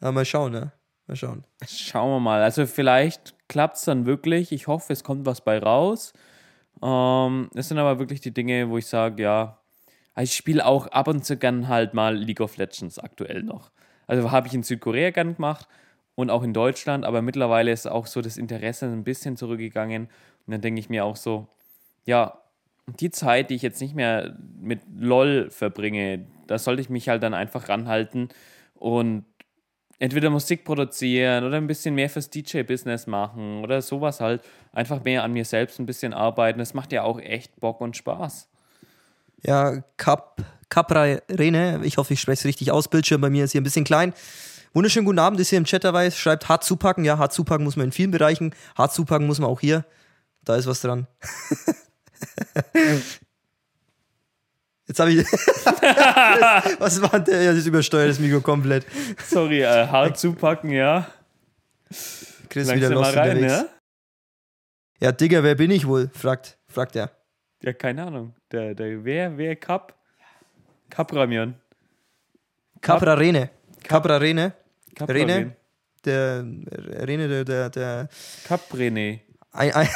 Aber mal schauen, ne? Mal schauen. Schauen wir mal. Also vielleicht klappt es dann wirklich. Ich hoffe, es kommt was bei raus. Ähm, das sind aber wirklich die Dinge, wo ich sage, ja, ich spiele auch ab und zu gern halt mal League of Legends aktuell noch. Also habe ich in Südkorea gern gemacht und auch in Deutschland, aber mittlerweile ist auch so das Interesse ein bisschen zurückgegangen. Und dann denke ich mir auch so, ja, die Zeit, die ich jetzt nicht mehr mit LOL verbringe, da sollte ich mich halt dann einfach ranhalten und entweder Musik produzieren oder ein bisschen mehr fürs DJ-Business machen oder sowas halt. Einfach mehr an mir selbst ein bisschen arbeiten. Das macht ja auch echt Bock und Spaß. Ja, Cap, Capra Rene, ich hoffe, ich spreche es richtig aus. Bildschirm bei mir ist hier ein bisschen klein. Wunderschönen guten Abend, ist hier im Chat dabei, schreibt hart zupacken. Ja, hart zupacken muss man in vielen Bereichen. Hart zupacken muss man auch hier. Da ist was dran. Jetzt habe ich. was war der? Ja, das übersteuert das Mikro komplett. Sorry, äh, hart zupacken, ja. Chris Langsam wieder lost rein, unterwegs. ja? Ja, Digga, wer bin ich wohl? Fragt, fragt er. Ja, keine Ahnung. Der, der, wer, wer, Cup? Cup Ramion. Capra Rene. Capra Rene. Cup Rene? Der Rene, der, der, der. Cup René. Ein,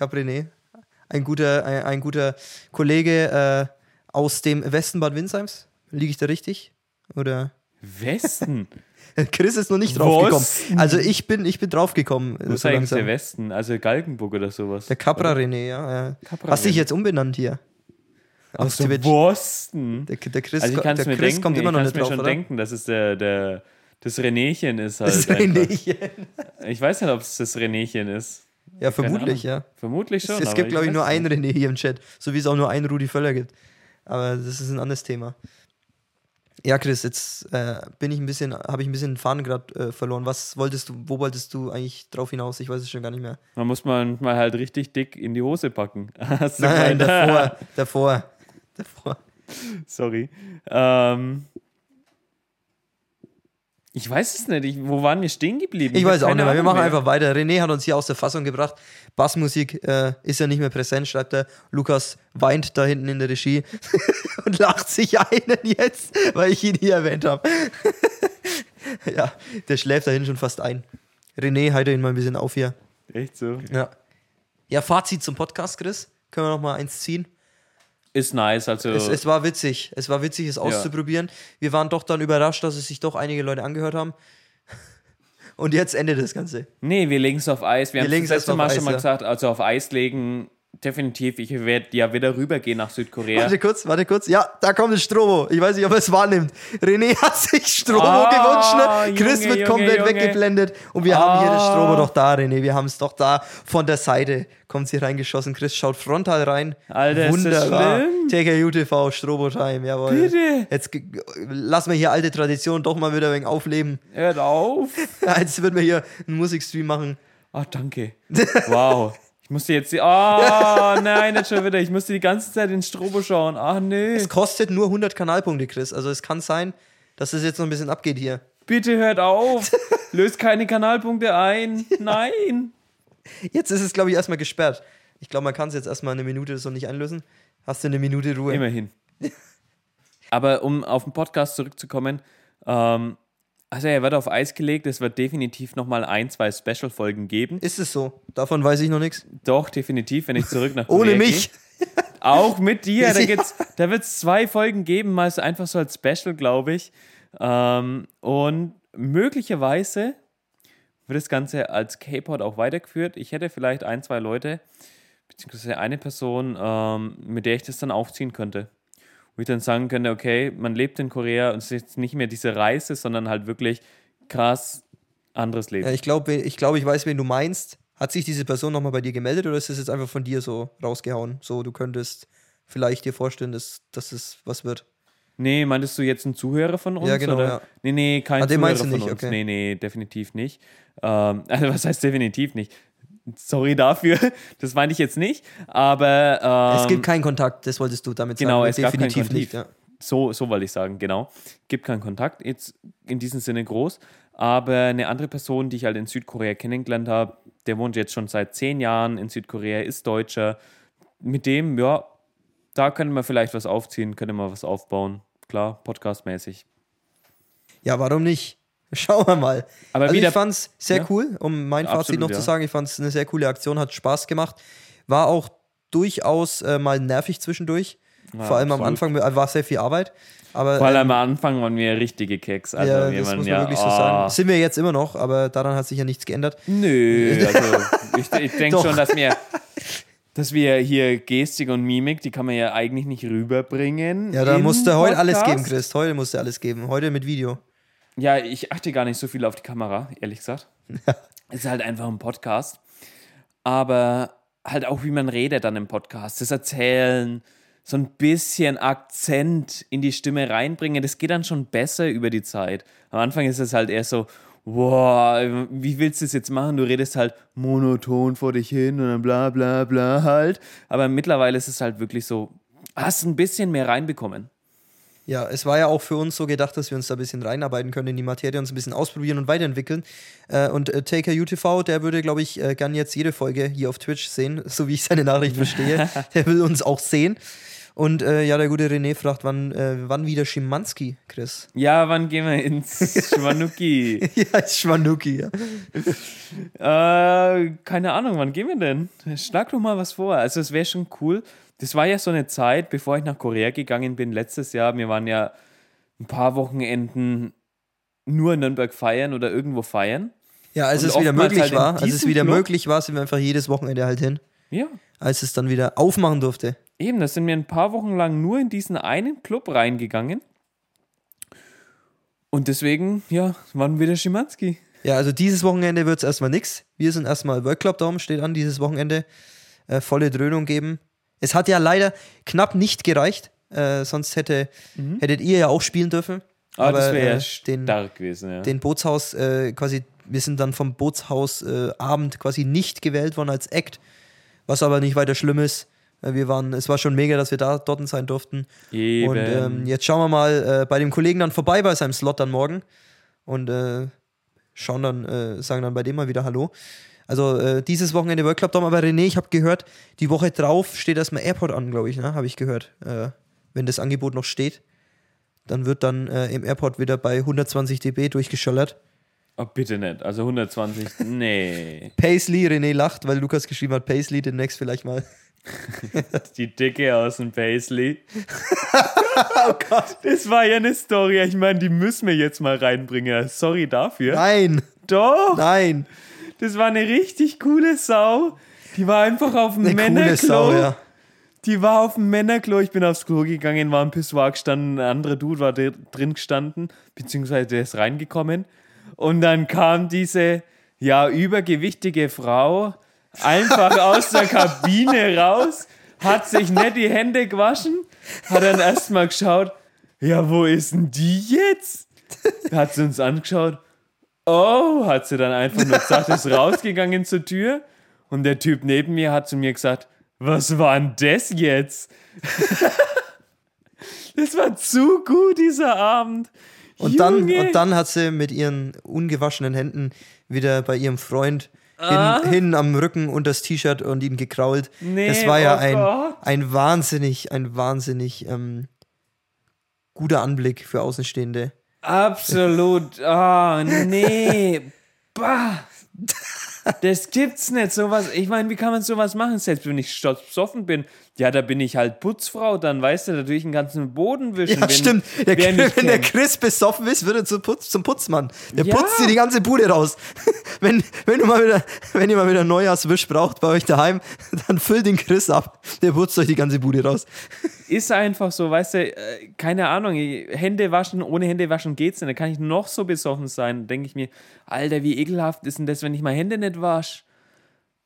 ein, Cap René. Cup René. Caprené, ein guter, ein, ein guter Kollege äh, aus dem Westen Bad Windsheims. Liege ich da richtig? Oder? Westen? Chris ist noch nicht draufgekommen. Also ich bin, ich bin draufgekommen. Wo ist so eigentlich der Westen? Also Galgenburg oder sowas? Der Capra René, ja. Capra Hast dich jetzt umbenannt hier. Aus der Twitch. Wosten. Der, der Chris, Also ich kann der mir Chris denken, kommt immer ich noch nicht mir drauf, schon oder? denken, dass es der, der, das Renéchen ist halt. Das. Renéchen. Ich weiß nicht, ob es das Renéchen ist. Ja, vermutlich, ja. Vermutlich schon. Es, es gibt, glaube ich, nur einen René hier im Chat, so wie es auch nur einen Rudi Völler gibt. Aber das ist ein anderes Thema. Ja, Chris, jetzt äh, bin ich ein bisschen, habe ich ein bisschen den Faden gerade äh, verloren. Was wolltest du, wo wolltest du eigentlich drauf hinaus? Ich weiß es schon gar nicht mehr. Man muss manchmal halt richtig dick in die Hose packen. Nein, davor, davor, davor. Sorry. Ähm, ich weiß es nicht. Ich, wo waren wir stehen geblieben? Ich hab weiß auch nicht mehr. Wir machen mehr. einfach weiter. René hat uns hier aus der Fassung gebracht. Bassmusik äh, ist ja nicht mehr präsent, schreibt er. Lukas weint da hinten in der Regie und lacht sich einen jetzt, weil ich ihn hier erwähnt habe. ja, der schläft da hinten schon fast ein. René, halte ihn mal ein bisschen auf hier. Echt so. Ja. Ja, Fazit zum Podcast, Chris. Können wir noch mal eins ziehen? Ist nice. Also, Es, es war witzig. Es war witzig, es auszuprobieren. Wir waren doch dann überrascht, dass es sich doch einige Leute angehört haben. Und jetzt endet das Ganze. nee, wir legen es auf Eis. Wir, Wir haben legen's das letzte Mal auf schon Eis, mal ja. gesagt, also auf Eis legen. Definitiv. Ich werde ja wieder rübergehen nach Südkorea. Warte kurz, warte kurz. Ja, da kommt das Strobo. Ich weiß nicht, ob er es wahrnimmt. René hat sich Strobo Ah, gewünscht. Ne? Chris Junge, wird komplett Junge. weggeblendet. Und wir haben hier das Ah. Strobo doch da, René. Wir haben es doch da. Von der Seite kommt sie reingeschossen. Chris schaut frontal rein. Alter, ist das Wunderbar. schlimm? TKU TV, Strobo Time, jawohl. Bitte. Jetzt lassen wir hier alte Traditionen doch mal wieder ein wenig aufleben. Hört auf. Jetzt würden wir hier einen Musikstream machen. Ah, danke. Wow. Ich musste jetzt. die- Ah, nein, nicht schon wieder. Ich musste die ganze Zeit in Strobo schauen. Ach, nee. Es kostet nur 100 Kanalpunkte, Chris. Also es kann sein, dass es jetzt noch ein bisschen abgeht hier. Bitte hört auf. Löst keine Kanalpunkte ein. Nein. Jetzt ist es, glaube ich, erstmal gesperrt. Ich glaube, man kann es jetzt erstmal eine Minute so nicht einlösen. Hast du eine Minute Ruhe? Immerhin. Aber um auf den Podcast zurückzukommen, ähm, also er wird auf Eis gelegt, es wird definitiv nochmal ein, zwei Special-Folgen geben. Ist es so? Davon weiß ich noch nichts. Doch, definitiv, wenn ich zurück nach Ohne mich. Gehe. Auch mit dir. Da, gibt's- da wird es zwei Folgen geben, mal so einfach so als Special, glaube ich. Ähm, und möglicherweise wird das Ganze als K-Pod auch weitergeführt. Ich hätte vielleicht ein, zwei Leute, beziehungsweise eine Person, ähm, mit der ich das dann aufziehen könnte. Wo ich dann sagen könnte, okay, man lebt in Korea und es ist jetzt nicht mehr diese Reise, sondern halt wirklich krass anderes Leben. Ja, ich glaube, ich, glaub, ich weiß, wen du meinst. Hat sich diese Person nochmal bei dir gemeldet oder ist es jetzt einfach von dir so rausgehauen? So, du könntest vielleicht dir vorstellen, dass, dass es was wird. Nee, meintest du jetzt einen Zuhörer von uns? Ja, genau, Oder? ja. Nee, nee, kein Ah, Zuhörer von nicht, uns. okay. Nee, nee, definitiv nicht. Ähm, also, was heißt definitiv nicht? Sorry dafür, das meinte ich jetzt nicht. Aber ähm, es gibt keinen Kontakt, das wolltest du damit genau, sagen. es gab keinen Definitiv Kontakt. nicht. Ja. So, so wollte ich sagen, genau. Gibt keinen Kontakt, jetzt in diesem Sinne groß. Aber eine andere Person, die ich halt in Südkorea kennengelernt habe, der wohnt jetzt schon seit zehn Jahren in Südkorea, ist Deutscher. Mit dem, ja, da könnte man vielleicht was aufziehen, könnte man was aufbauen. Klar, podcastmäßig. ja, warum nicht? Schauen wir mal. Aber also wieder- ich fand es sehr Ja. cool, um mein Fazit Absolut, noch ja. zu sagen. Ich fand es eine sehr coole Aktion, hat Spaß gemacht. War auch durchaus äh, mal nervig zwischendurch. Vor allem am absolut. Anfang äh, war sehr viel Arbeit. Aber Vor allem ähm, am Anfang waren wir richtige Keks. Also ja, das muss man ja, wirklich so ah, sagen. Sind wir jetzt immer noch, aber daran hat sich ja nichts geändert. Nö, also ich, ich denke schon, dass wir, dass wir hier Gestik und Mimik, die kann man ja eigentlich nicht rüberbringen. Ja, da im musste heute alles geben, Chris. Heute musste alles geben. Heute mit Video. Ja, ich achte gar nicht so viel auf die Kamera, ehrlich gesagt. Es ist halt einfach ein Podcast. Aber halt auch, wie man redet dann im Podcast. Das Erzählen, so ein bisschen Akzent in die Stimme reinbringen, das geht dann schon besser über die Zeit. Am Anfang ist es halt eher so, wow, wie willst du es jetzt machen? Du redest halt monoton vor dich hin und dann bla bla bla halt. Aber mittlerweile ist es halt wirklich so, hast ein bisschen mehr reinbekommen. Ja, es war ja auch für uns so gedacht, dass wir uns da ein bisschen reinarbeiten können in die Materie, uns ein bisschen ausprobieren und weiterentwickeln. Äh, und äh, Taker UTV, der würde, glaube ich, äh, gern jetzt jede Folge hier auf Twitch sehen, so wie ich seine Nachricht verstehe. der will uns auch sehen. Und äh, ja, der gute René fragt, wann, äh, wann wieder Schimanski, Chris? Ja, wann gehen wir ins Schwanuki? ja, Schwanuki, ja. Äh, keine Ahnung, wann gehen wir denn? Schlag doch mal was vor. Also, es wäre schon cool. Das war ja so eine Zeit, bevor ich nach Korea gegangen bin, letztes Jahr. Wir waren ja ein paar Wochenenden nur in Nürnberg feiern oder irgendwo feiern. Ja, als Und es wieder möglich halt war, als es wieder Club- möglich war, sind wir einfach jedes Wochenende halt hin, Ja. als es dann wieder aufmachen durfte. Eben, da sind wir ein paar Wochen lang nur in diesen einen Club reingegangen. Und deswegen, ja, waren wir der Schimanski. Ja, also dieses Wochenende wird es erstmal nix. Wir sind erstmal World Club Dome, steht an dieses Wochenende. Äh, volle Dröhnung geben. Es hat ja leider knapp nicht gereicht. Äh, sonst hätte, hättet ihr ja auch spielen dürfen. Aber, Mhm. Ah, das wäre ja äh, den, stark gewesen, ja. den Bootshaus äh, quasi, wir sind dann vom Bootshaus äh, Abend quasi nicht gewählt worden als Act, was aber nicht weiter schlimm ist. Äh, Wir waren, es war schon mega, dass wir da dort sein durften. Eben. Und ähm, jetzt schauen wir mal äh, bei dem Kollegen dann vorbei bei seinem Slot dann morgen und äh, schauen dann, äh, sagen dann bei dem mal wieder Hallo. Also äh, dieses Wochenende World Club Dome, aber René, ich habe gehört, die Woche drauf steht erstmal Airport an, glaube ich, ne? habe ich gehört. Äh, wenn das Angebot noch steht, dann wird dann im Airport wieder bei 120 dB durchgeschallert. oh, bitte nicht. Also 120, nee. Paisley, René lacht, weil Lukas geschrieben hat, Paisley demnächst vielleicht mal. Die Dicke aus dem Paisley. oh Gott. Das war ja eine Story. Ich meine, die müssen wir jetzt mal reinbringen. Sorry dafür. Nein, Doch. nein. Das war eine richtig coole Sau. Die war einfach auf dem Eine coole Männerklo. Sau, ja. Die war auf dem Männerklo. Ich bin aufs Klo gegangen, war im Pissoir gestanden. Ein anderer Dude war dr- drin gestanden, beziehungsweise der ist reingekommen. Und dann kam diese, ja, übergewichtige Frau einfach aus der Kabine raus, hat sich nicht die Hände gewaschen, hat dann erstmal geschaut, ja, wo ist denn die jetzt? Hat sie uns angeschaut, oh, hat sie dann einfach nur gesagt, ist rausgegangen zur Tür. Und der Typ neben mir hat zu mir gesagt, was war denn das jetzt? das war zu gut, dieser Abend. Und dann, und dann hat sie mit ihren ungewaschenen Händen wieder bei ihrem Freund Ah. hin, hin am Rücken und das T-Shirt und ihn gekrault. Nee, das war ja oh ein, Gott. ein wahnsinnig, ein wahnsinnig ähm, guter Anblick für Außenstehende. Absolut. Ah, nee. Bah. Das gibt's nicht, sowas. Ich meine, wie kann man sowas machen? Selbst wenn ich besoffen bin, ja, da bin ich halt Putzfrau, dann weißt du, natürlich den ganzen Boden wischen. Ja, wenn, stimmt. Der, wenn der kennt. Chris besoffen ist, wird er zum, Putz, zum Putzmann. Der Ja. putzt dir die ganze Bude raus. wenn, wenn, du mal wieder, wenn ihr mal wieder Neujahrswisch braucht bei euch daheim, dann füllt den Chris ab. Der putzt euch die ganze Bude raus. Ist einfach so, weißt du, äh, keine Ahnung, Hände waschen, ohne Hände waschen geht's nicht. Da kann ich noch so besoffen sein. Denke ich mir, Alter, wie ekelhaft ist denn das, wenn ich mal Hände nicht wasche?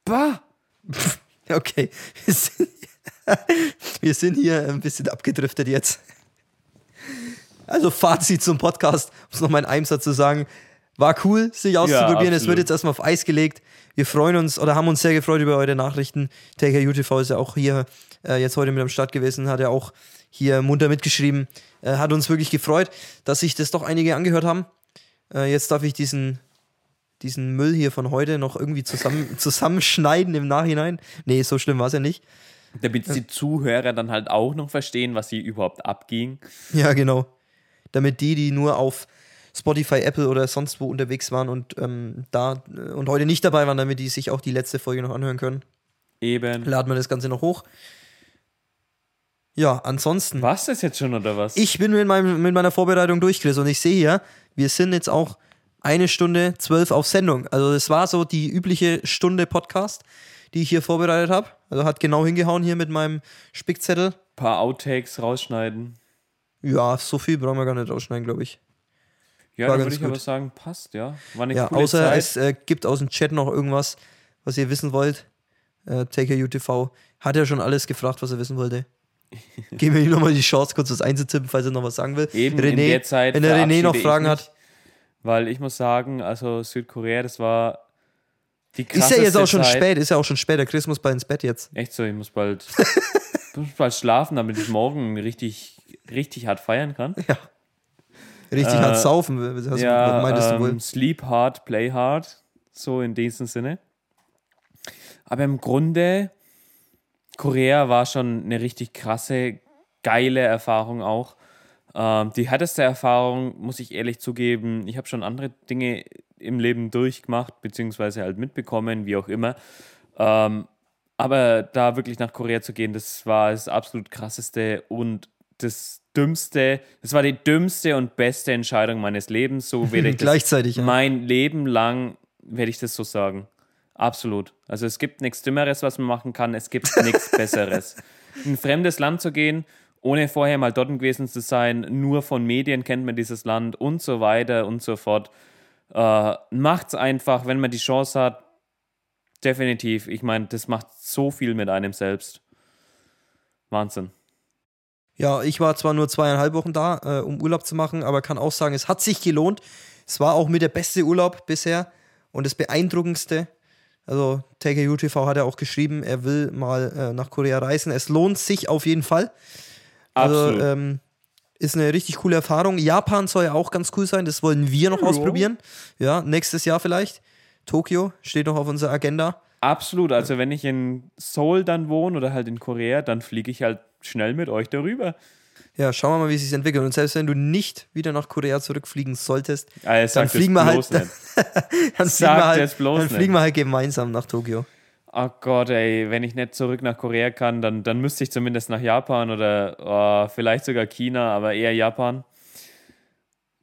Bah! Okay. Wir sind, wir sind hier ein bisschen abgedriftet jetzt. Also Fazit zum Podcast, um es nochmal in einem Satz zu sagen. War cool, sich auszuprobieren. es absolut. wird jetzt erstmal auf Eis gelegt. Wir freuen uns oder haben uns sehr gefreut über eure Nachrichten. Taker UTV ist ja auch hier äh, jetzt heute mit am Start gewesen, hat ja auch hier munter mitgeschrieben. Äh, hat uns wirklich gefreut, dass sich das doch einige angehört haben. Äh, jetzt darf ich diesen, diesen Müll hier von heute noch irgendwie zusammen, zusammenschneiden im Nachhinein. Nee, so schlimm war es ja nicht. Damit die Zuhörer dann halt auch noch verstehen, was hier überhaupt abging. Ja, genau. Damit die, die nur auf Spotify, Apple oder sonst wo unterwegs waren und ähm, da äh, und heute nicht dabei waren, damit die sich auch die letzte Folge noch anhören können, Eben. laden wir das Ganze noch hoch. Ja, ansonsten. War's das jetzt schon oder was? Ich bin mit, meinem, mit meiner Vorbereitung durch, Chris, und ich sehe hier, wir sind jetzt auch eine Stunde zwölf auf Sendung. Also, das war so die übliche Stunde Podcast, die ich hier vorbereitet habe. Also, hat genau hingehauen hier mit meinem Spickzettel. paar Outtakes rausschneiden. Ja, so viel brauchen wir gar nicht rausschneiden, glaube ich. Ja, War dann würde ich aber sagen, passt, ja. War eine Ja, coole außer Zeit. es äh, gibt aus dem Chat noch irgendwas, was ihr wissen wollt. Äh, TakerUTV hat ja schon alles gefragt, was er wissen wollte. Geben wir ihm nochmal die Chance, kurz was einzutippen, falls er noch was sagen will. Eben in der Zeit wenn der René noch Fragen mich, hat. Weil ich muss sagen, also Südkorea, das war die Ist krasseste ja jetzt auch schon Zeit. spät, ist ja auch schon spät. Der Chris muss bald ins Bett jetzt. Echt so, ich muss bald, ich muss bald schlafen, damit ich morgen richtig, richtig hart feiern kann. Richtig Äh, hart saufen. Was, was ja, meintest du wohl? ähm, sleep hard, play hard, so in diesem Sinne. Aber im Grunde, Korea war schon eine richtig krasse, geile Erfahrung auch. Ähm, die härteste Erfahrung, muss ich ehrlich zugeben, ich habe schon andere Dinge im Leben durchgemacht, beziehungsweise halt mitbekommen, wie auch immer. Ähm, aber da wirklich nach Korea zu gehen, das war das absolut krasseste und das dümmste, das war die dümmste und beste Entscheidung meines Lebens. So werde ich das Gleichzeitig, ja. mein Leben lang werde ich das so sagen. Absolut. Also es gibt nichts Dümmeres, was man machen kann. Es gibt nichts Besseres. In ein fremdes Land zu gehen, ohne vorher mal dort gewesen zu sein, nur von Medien kennt man dieses Land und so weiter und so fort. Äh, macht's einfach, wenn man die Chance hat. Definitiv. Ich meine, das macht so viel mit einem selbst. Wahnsinn. Ja, ich war zwar nur zweieinhalb Wochen da, äh, um Urlaub zu machen, aber kann auch sagen, es hat sich gelohnt. Es war auch mit der beste Urlaub bisher und das beeindruckendste. Also TKU TV hat ja auch geschrieben, er will mal äh, nach Korea reisen. Es lohnt sich auf jeden Fall. Also Absolut. ähm, ist eine richtig coole Erfahrung. Japan soll ja auch ganz cool sein, das wollen wir noch Ja. ausprobieren. Ja, nächstes Jahr vielleicht. Tokio steht noch auf unserer Agenda. Absolut. Also wenn ich in Seoul dann wohne oder halt in Korea, dann fliege ich halt schnell mit euch darüber. Ja, schauen wir mal, wie es sich entwickelt. Und selbst wenn du nicht wieder nach Korea zurückfliegen solltest, Ah, dann fliegen wir halt, nicht. dann, fliegen wir halt, dann fliegen wir halt gemeinsam nach Tokio. Oh Gott, ey, wenn ich nicht zurück nach Korea kann, dann, dann müsste ich zumindest nach Japan oder oh, vielleicht sogar China, aber eher Japan.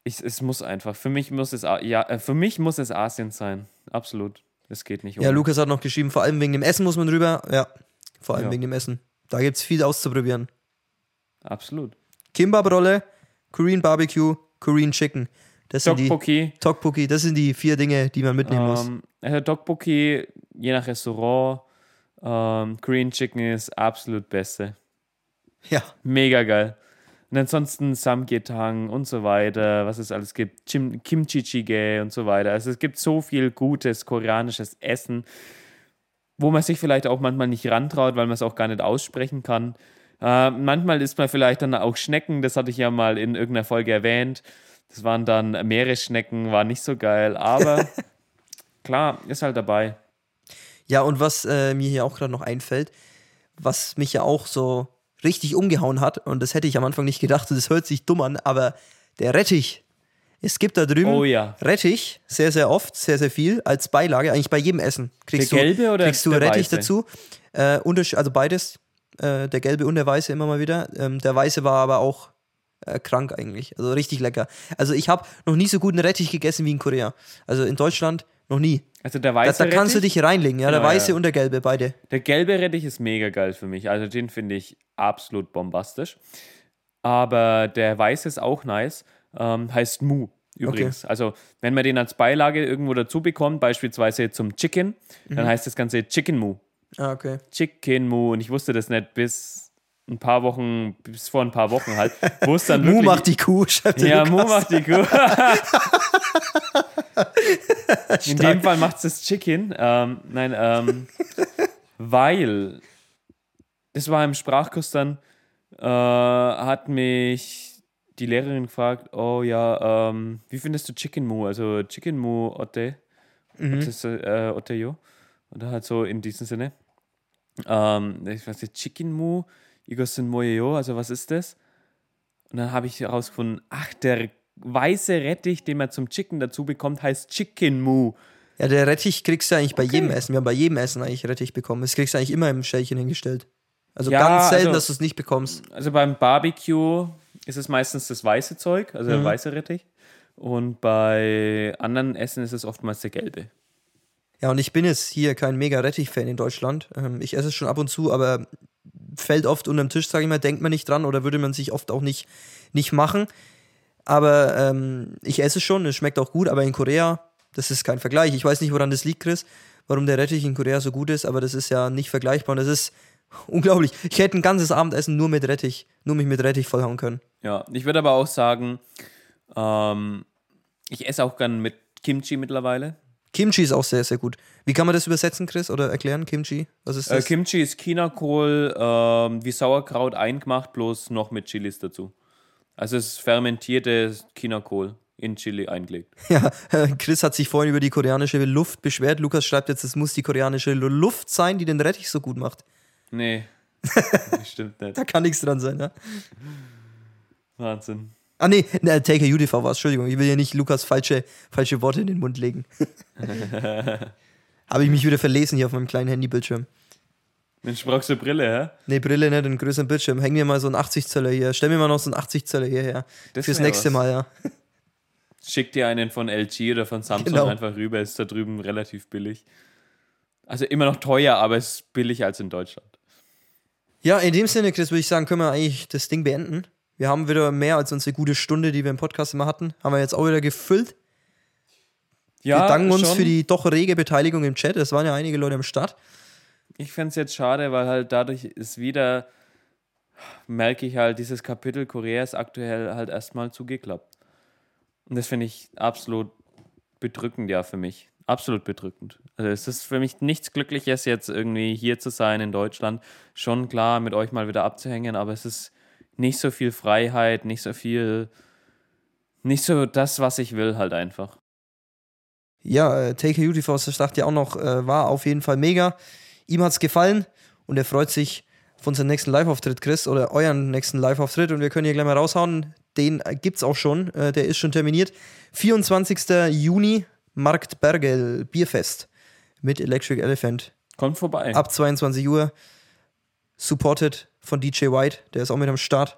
Ich, es muss einfach. Für mich muss es ja, äh, für mich muss es Asien sein. Absolut. Es geht nicht Ja, ohne. Lukas hat noch geschrieben, vor allem wegen dem Essen muss man drüber. Ja, vor allem Ja. wegen dem Essen. Da gibt es viel auszuprobieren. Absolut. Kimbab-Rolle, Korean Barbecue, Korean Chicken. Das sind die Tteokbokki. Tteokbokki, das sind die vier Dinge, die man mitnehmen muss. Ähm, also Tteokbokki, je nach Restaurant, ähm, Korean Chicken ist absolut beste. Ja, Mega geil. Und ansonsten Samgyetang und so weiter, was es alles gibt, Kimchi Jjigae und so weiter. Also es gibt so viel gutes koreanisches Essen, wo man sich vielleicht auch manchmal nicht rantraut, weil man es auch gar nicht aussprechen kann. Äh, manchmal isst man vielleicht dann auch Schnecken, das hatte ich ja mal in irgendeiner Folge erwähnt. Das waren dann Meeresschnecken, war nicht so geil, aber klar, ist halt dabei. Ja, und was äh, mir hier auch gerade noch einfällt, was mich ja auch so richtig umgehauen hat, und das hätte ich am Anfang nicht gedacht, und das hört sich dumm an, aber der Rettich. Es gibt da drüben Oh ja. Rettich, sehr, sehr oft, sehr, sehr viel, als Beilage, eigentlich bei jedem Essen. Kriegst Der du, gelbe oder kriegst du der Rettich weiße? dazu. Äh, also beides, äh, der gelbe und der weiße immer mal wieder. Ähm, der weiße war aber auch äh, krank eigentlich, also richtig lecker. Also ich habe noch nie so guten Rettich gegessen wie in Korea. Also in Deutschland noch nie. Also der Da, weiße da kannst du Rettich- dich reinlegen, ja, der Genau, weiße ja. und der gelbe, beide. Der gelbe Rettich ist mega geil für mich. Also den finde ich absolut bombastisch. Aber der weiße ist auch nice. Ähm, heißt Mu übrigens. Also wenn man den als Beilage irgendwo dazu bekommt, beispielsweise zum Chicken, Mhm. dann heißt das Ganze Chicken Mu. Ah, okay. Chicken Mu. Und ich wusste das nicht bis ein paar Wochen, bis vor ein paar Wochen halt. Wo es dann Mu macht die Kuh, der Ja. Mu macht die Kuh. In dem Fall macht es das Chicken. Ähm, nein, ähm, weil das war im Sprachkurs dann, äh, hat mich die Lehrerin gefragt, oh ja, ähm, wie findest du Chicken Mu? Also Chicken Mu Otte. Mhm. Otte, äh, Otte yo. Und halt so in diesem Sinne. Ähm, ich weiß nicht, Chicken Mu, Igosen Moyo, also was ist das? Und dann habe ich herausgefunden, ach, der weiße Rettich, den man zum Chicken dazu bekommt, heißt Chicken Mu. Ja, der Rettich kriegst du eigentlich bei Okay. jedem Essen. Wir haben bei jedem Essen eigentlich Rettich bekommen. Das kriegst du eigentlich immer im Schälchen hingestellt. Also Ja, ganz selten, also- dass du es nicht bekommst. Also beim Barbecue ist es meistens das weiße Zeug, also Mhm. der weiße Rettich. Und bei anderen Essen ist es oftmals der gelbe. Ja, und ich bin jetzt hier kein mega Rettich-Fan in Deutschland. Ähm, ich esse es schon ab und zu, aber fällt oft unterm Tisch, sage ich mal, denkt man nicht dran oder würde man sich oft auch nicht, nicht machen. Aber ähm, ich esse es schon, es schmeckt auch gut, aber in Korea, das ist kein Vergleich. Ich weiß nicht, woran das liegt, Chris, warum der Rettich in Korea so gut ist, aber das ist ja nicht vergleichbar und das ist unglaublich. Ich hätte ein ganzes Abendessen nur mit Rettich, nur mich mit Rettich vollhauen können. Ja, ich würde aber auch sagen, ähm, ich esse auch gern mit Kimchi mittlerweile. Kimchi ist auch sehr, sehr gut. Wie kann man das übersetzen, Chris, oder erklären, Kimchi? Was ist Äh, das? Kimchi ist Chinakohl, ähm, wie Sauerkraut eingemacht, bloß noch mit Chilis dazu. Also es ist fermentiertes Chinakohl in Chili eingelegt. Ja, äh, Chris hat sich vorhin über die koreanische Luft beschwert. Lukas schreibt jetzt, es muss die koreanische Lu- Luft sein, die den Rettich so gut macht. Nee, stimmt nicht. Da kann nichts dran sein, ne? Wahnsinn. Ah, nee, ne, Take a UTV war es. Entschuldigung, ich will hier nicht Lukas falsche, falsche Worte in den Mund legen. Habe ich mich wieder verlesen hier auf meinem kleinen Handybildschirm. Mensch, brauchst du Brille, hä? Nee, Brille nicht, einen größeren Bildschirm. Häng mir mal so einen 80 Zöller hier. Stell mir mal noch so einen 80 Zöller hierher. Das Fürs nächste was. Mal, ja. Schick dir einen von LG oder von Samsung Genau. einfach rüber, ist da drüben relativ billig. Also immer noch teuer, aber es ist billig als in Deutschland. Ja, in dem Sinne, Chris, würde ich sagen, können wir eigentlich das Ding beenden. Wir haben wieder mehr als unsere gute Stunde, die wir im Podcast immer hatten. Haben wir jetzt auch wieder gefüllt. Ja, wir danken uns schon. für die doch rege Beteiligung im Chat. Es waren ja einige Leute am Start. Ich fände es jetzt schade, weil halt dadurch ist wieder, merke ich halt, dieses Kapitel Korea ist aktuell halt erstmal zugeklappt. Und das finde ich absolut bedrückend, ja, für mich. Absolut bedrückend. Also es ist für mich nichts Glückliches, jetzt irgendwie hier zu sein in Deutschland. Schon klar, mit euch mal wieder abzuhängen, aber es ist nicht so viel Freiheit, nicht so viel, nicht so das, was ich will, halt einfach. Ja, äh, Take a Beauty Force sagt ja auch noch, äh, war auf jeden Fall mega. Ihm hat's gefallen und er freut sich auf unseren nächsten Live-Auftritt, Chris, oder euren nächsten Live-Auftritt. Und wir können hier gleich mal raushauen. Den äh, gibt's auch schon. Der ist schon terminiert. 24. Juni, Markt Bergel, Bierfest mit Electric Elephant. Kommt vorbei. Ab 22 Uhr. Supported von DJ White. Der ist auch mit am Start.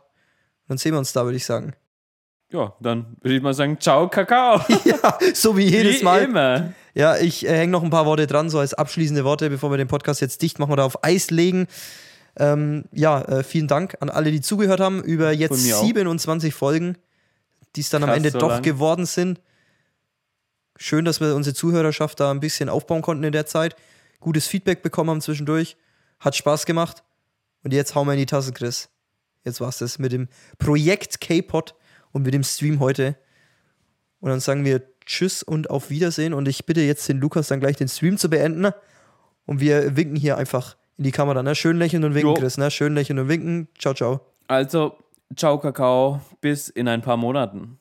Dann sehen wir uns da, würde ich sagen. Ja, dann würde ich mal sagen, ciao, Kakao. ja, so wie jedes Wie Mal. immer. Ja, ich äh, hänge noch ein paar Worte dran, so als abschließende Worte, bevor wir den Podcast jetzt dicht machen oder auf Eis legen. Ähm, ja, äh, vielen Dank an alle, die zugehört haben über jetzt mir auch. 27 Folgen, die es dann am Krass, Ende so doch lang. geworden sind. Schön, dass wir unsere Zuhörerschaft da ein bisschen aufbauen konnten in der Zeit. Gutes Feedback bekommen haben zwischendurch. Hat Spaß gemacht. Und jetzt hauen wir in die Tasse, Chris. Jetzt war's das mit dem Projekt K-Pod und mit dem Stream heute. Und dann sagen wir Tschüss und auf Wiedersehen. Und ich bitte jetzt den Lukas dann gleich den Stream zu beenden. Und wir winken hier einfach in die Kamera. Ne? Schön lächeln und winken, Jo. Chris. Ne? Schön lächeln und winken. Ciao, ciao. Also, ciao, Kakao. Bis in ein paar Monaten.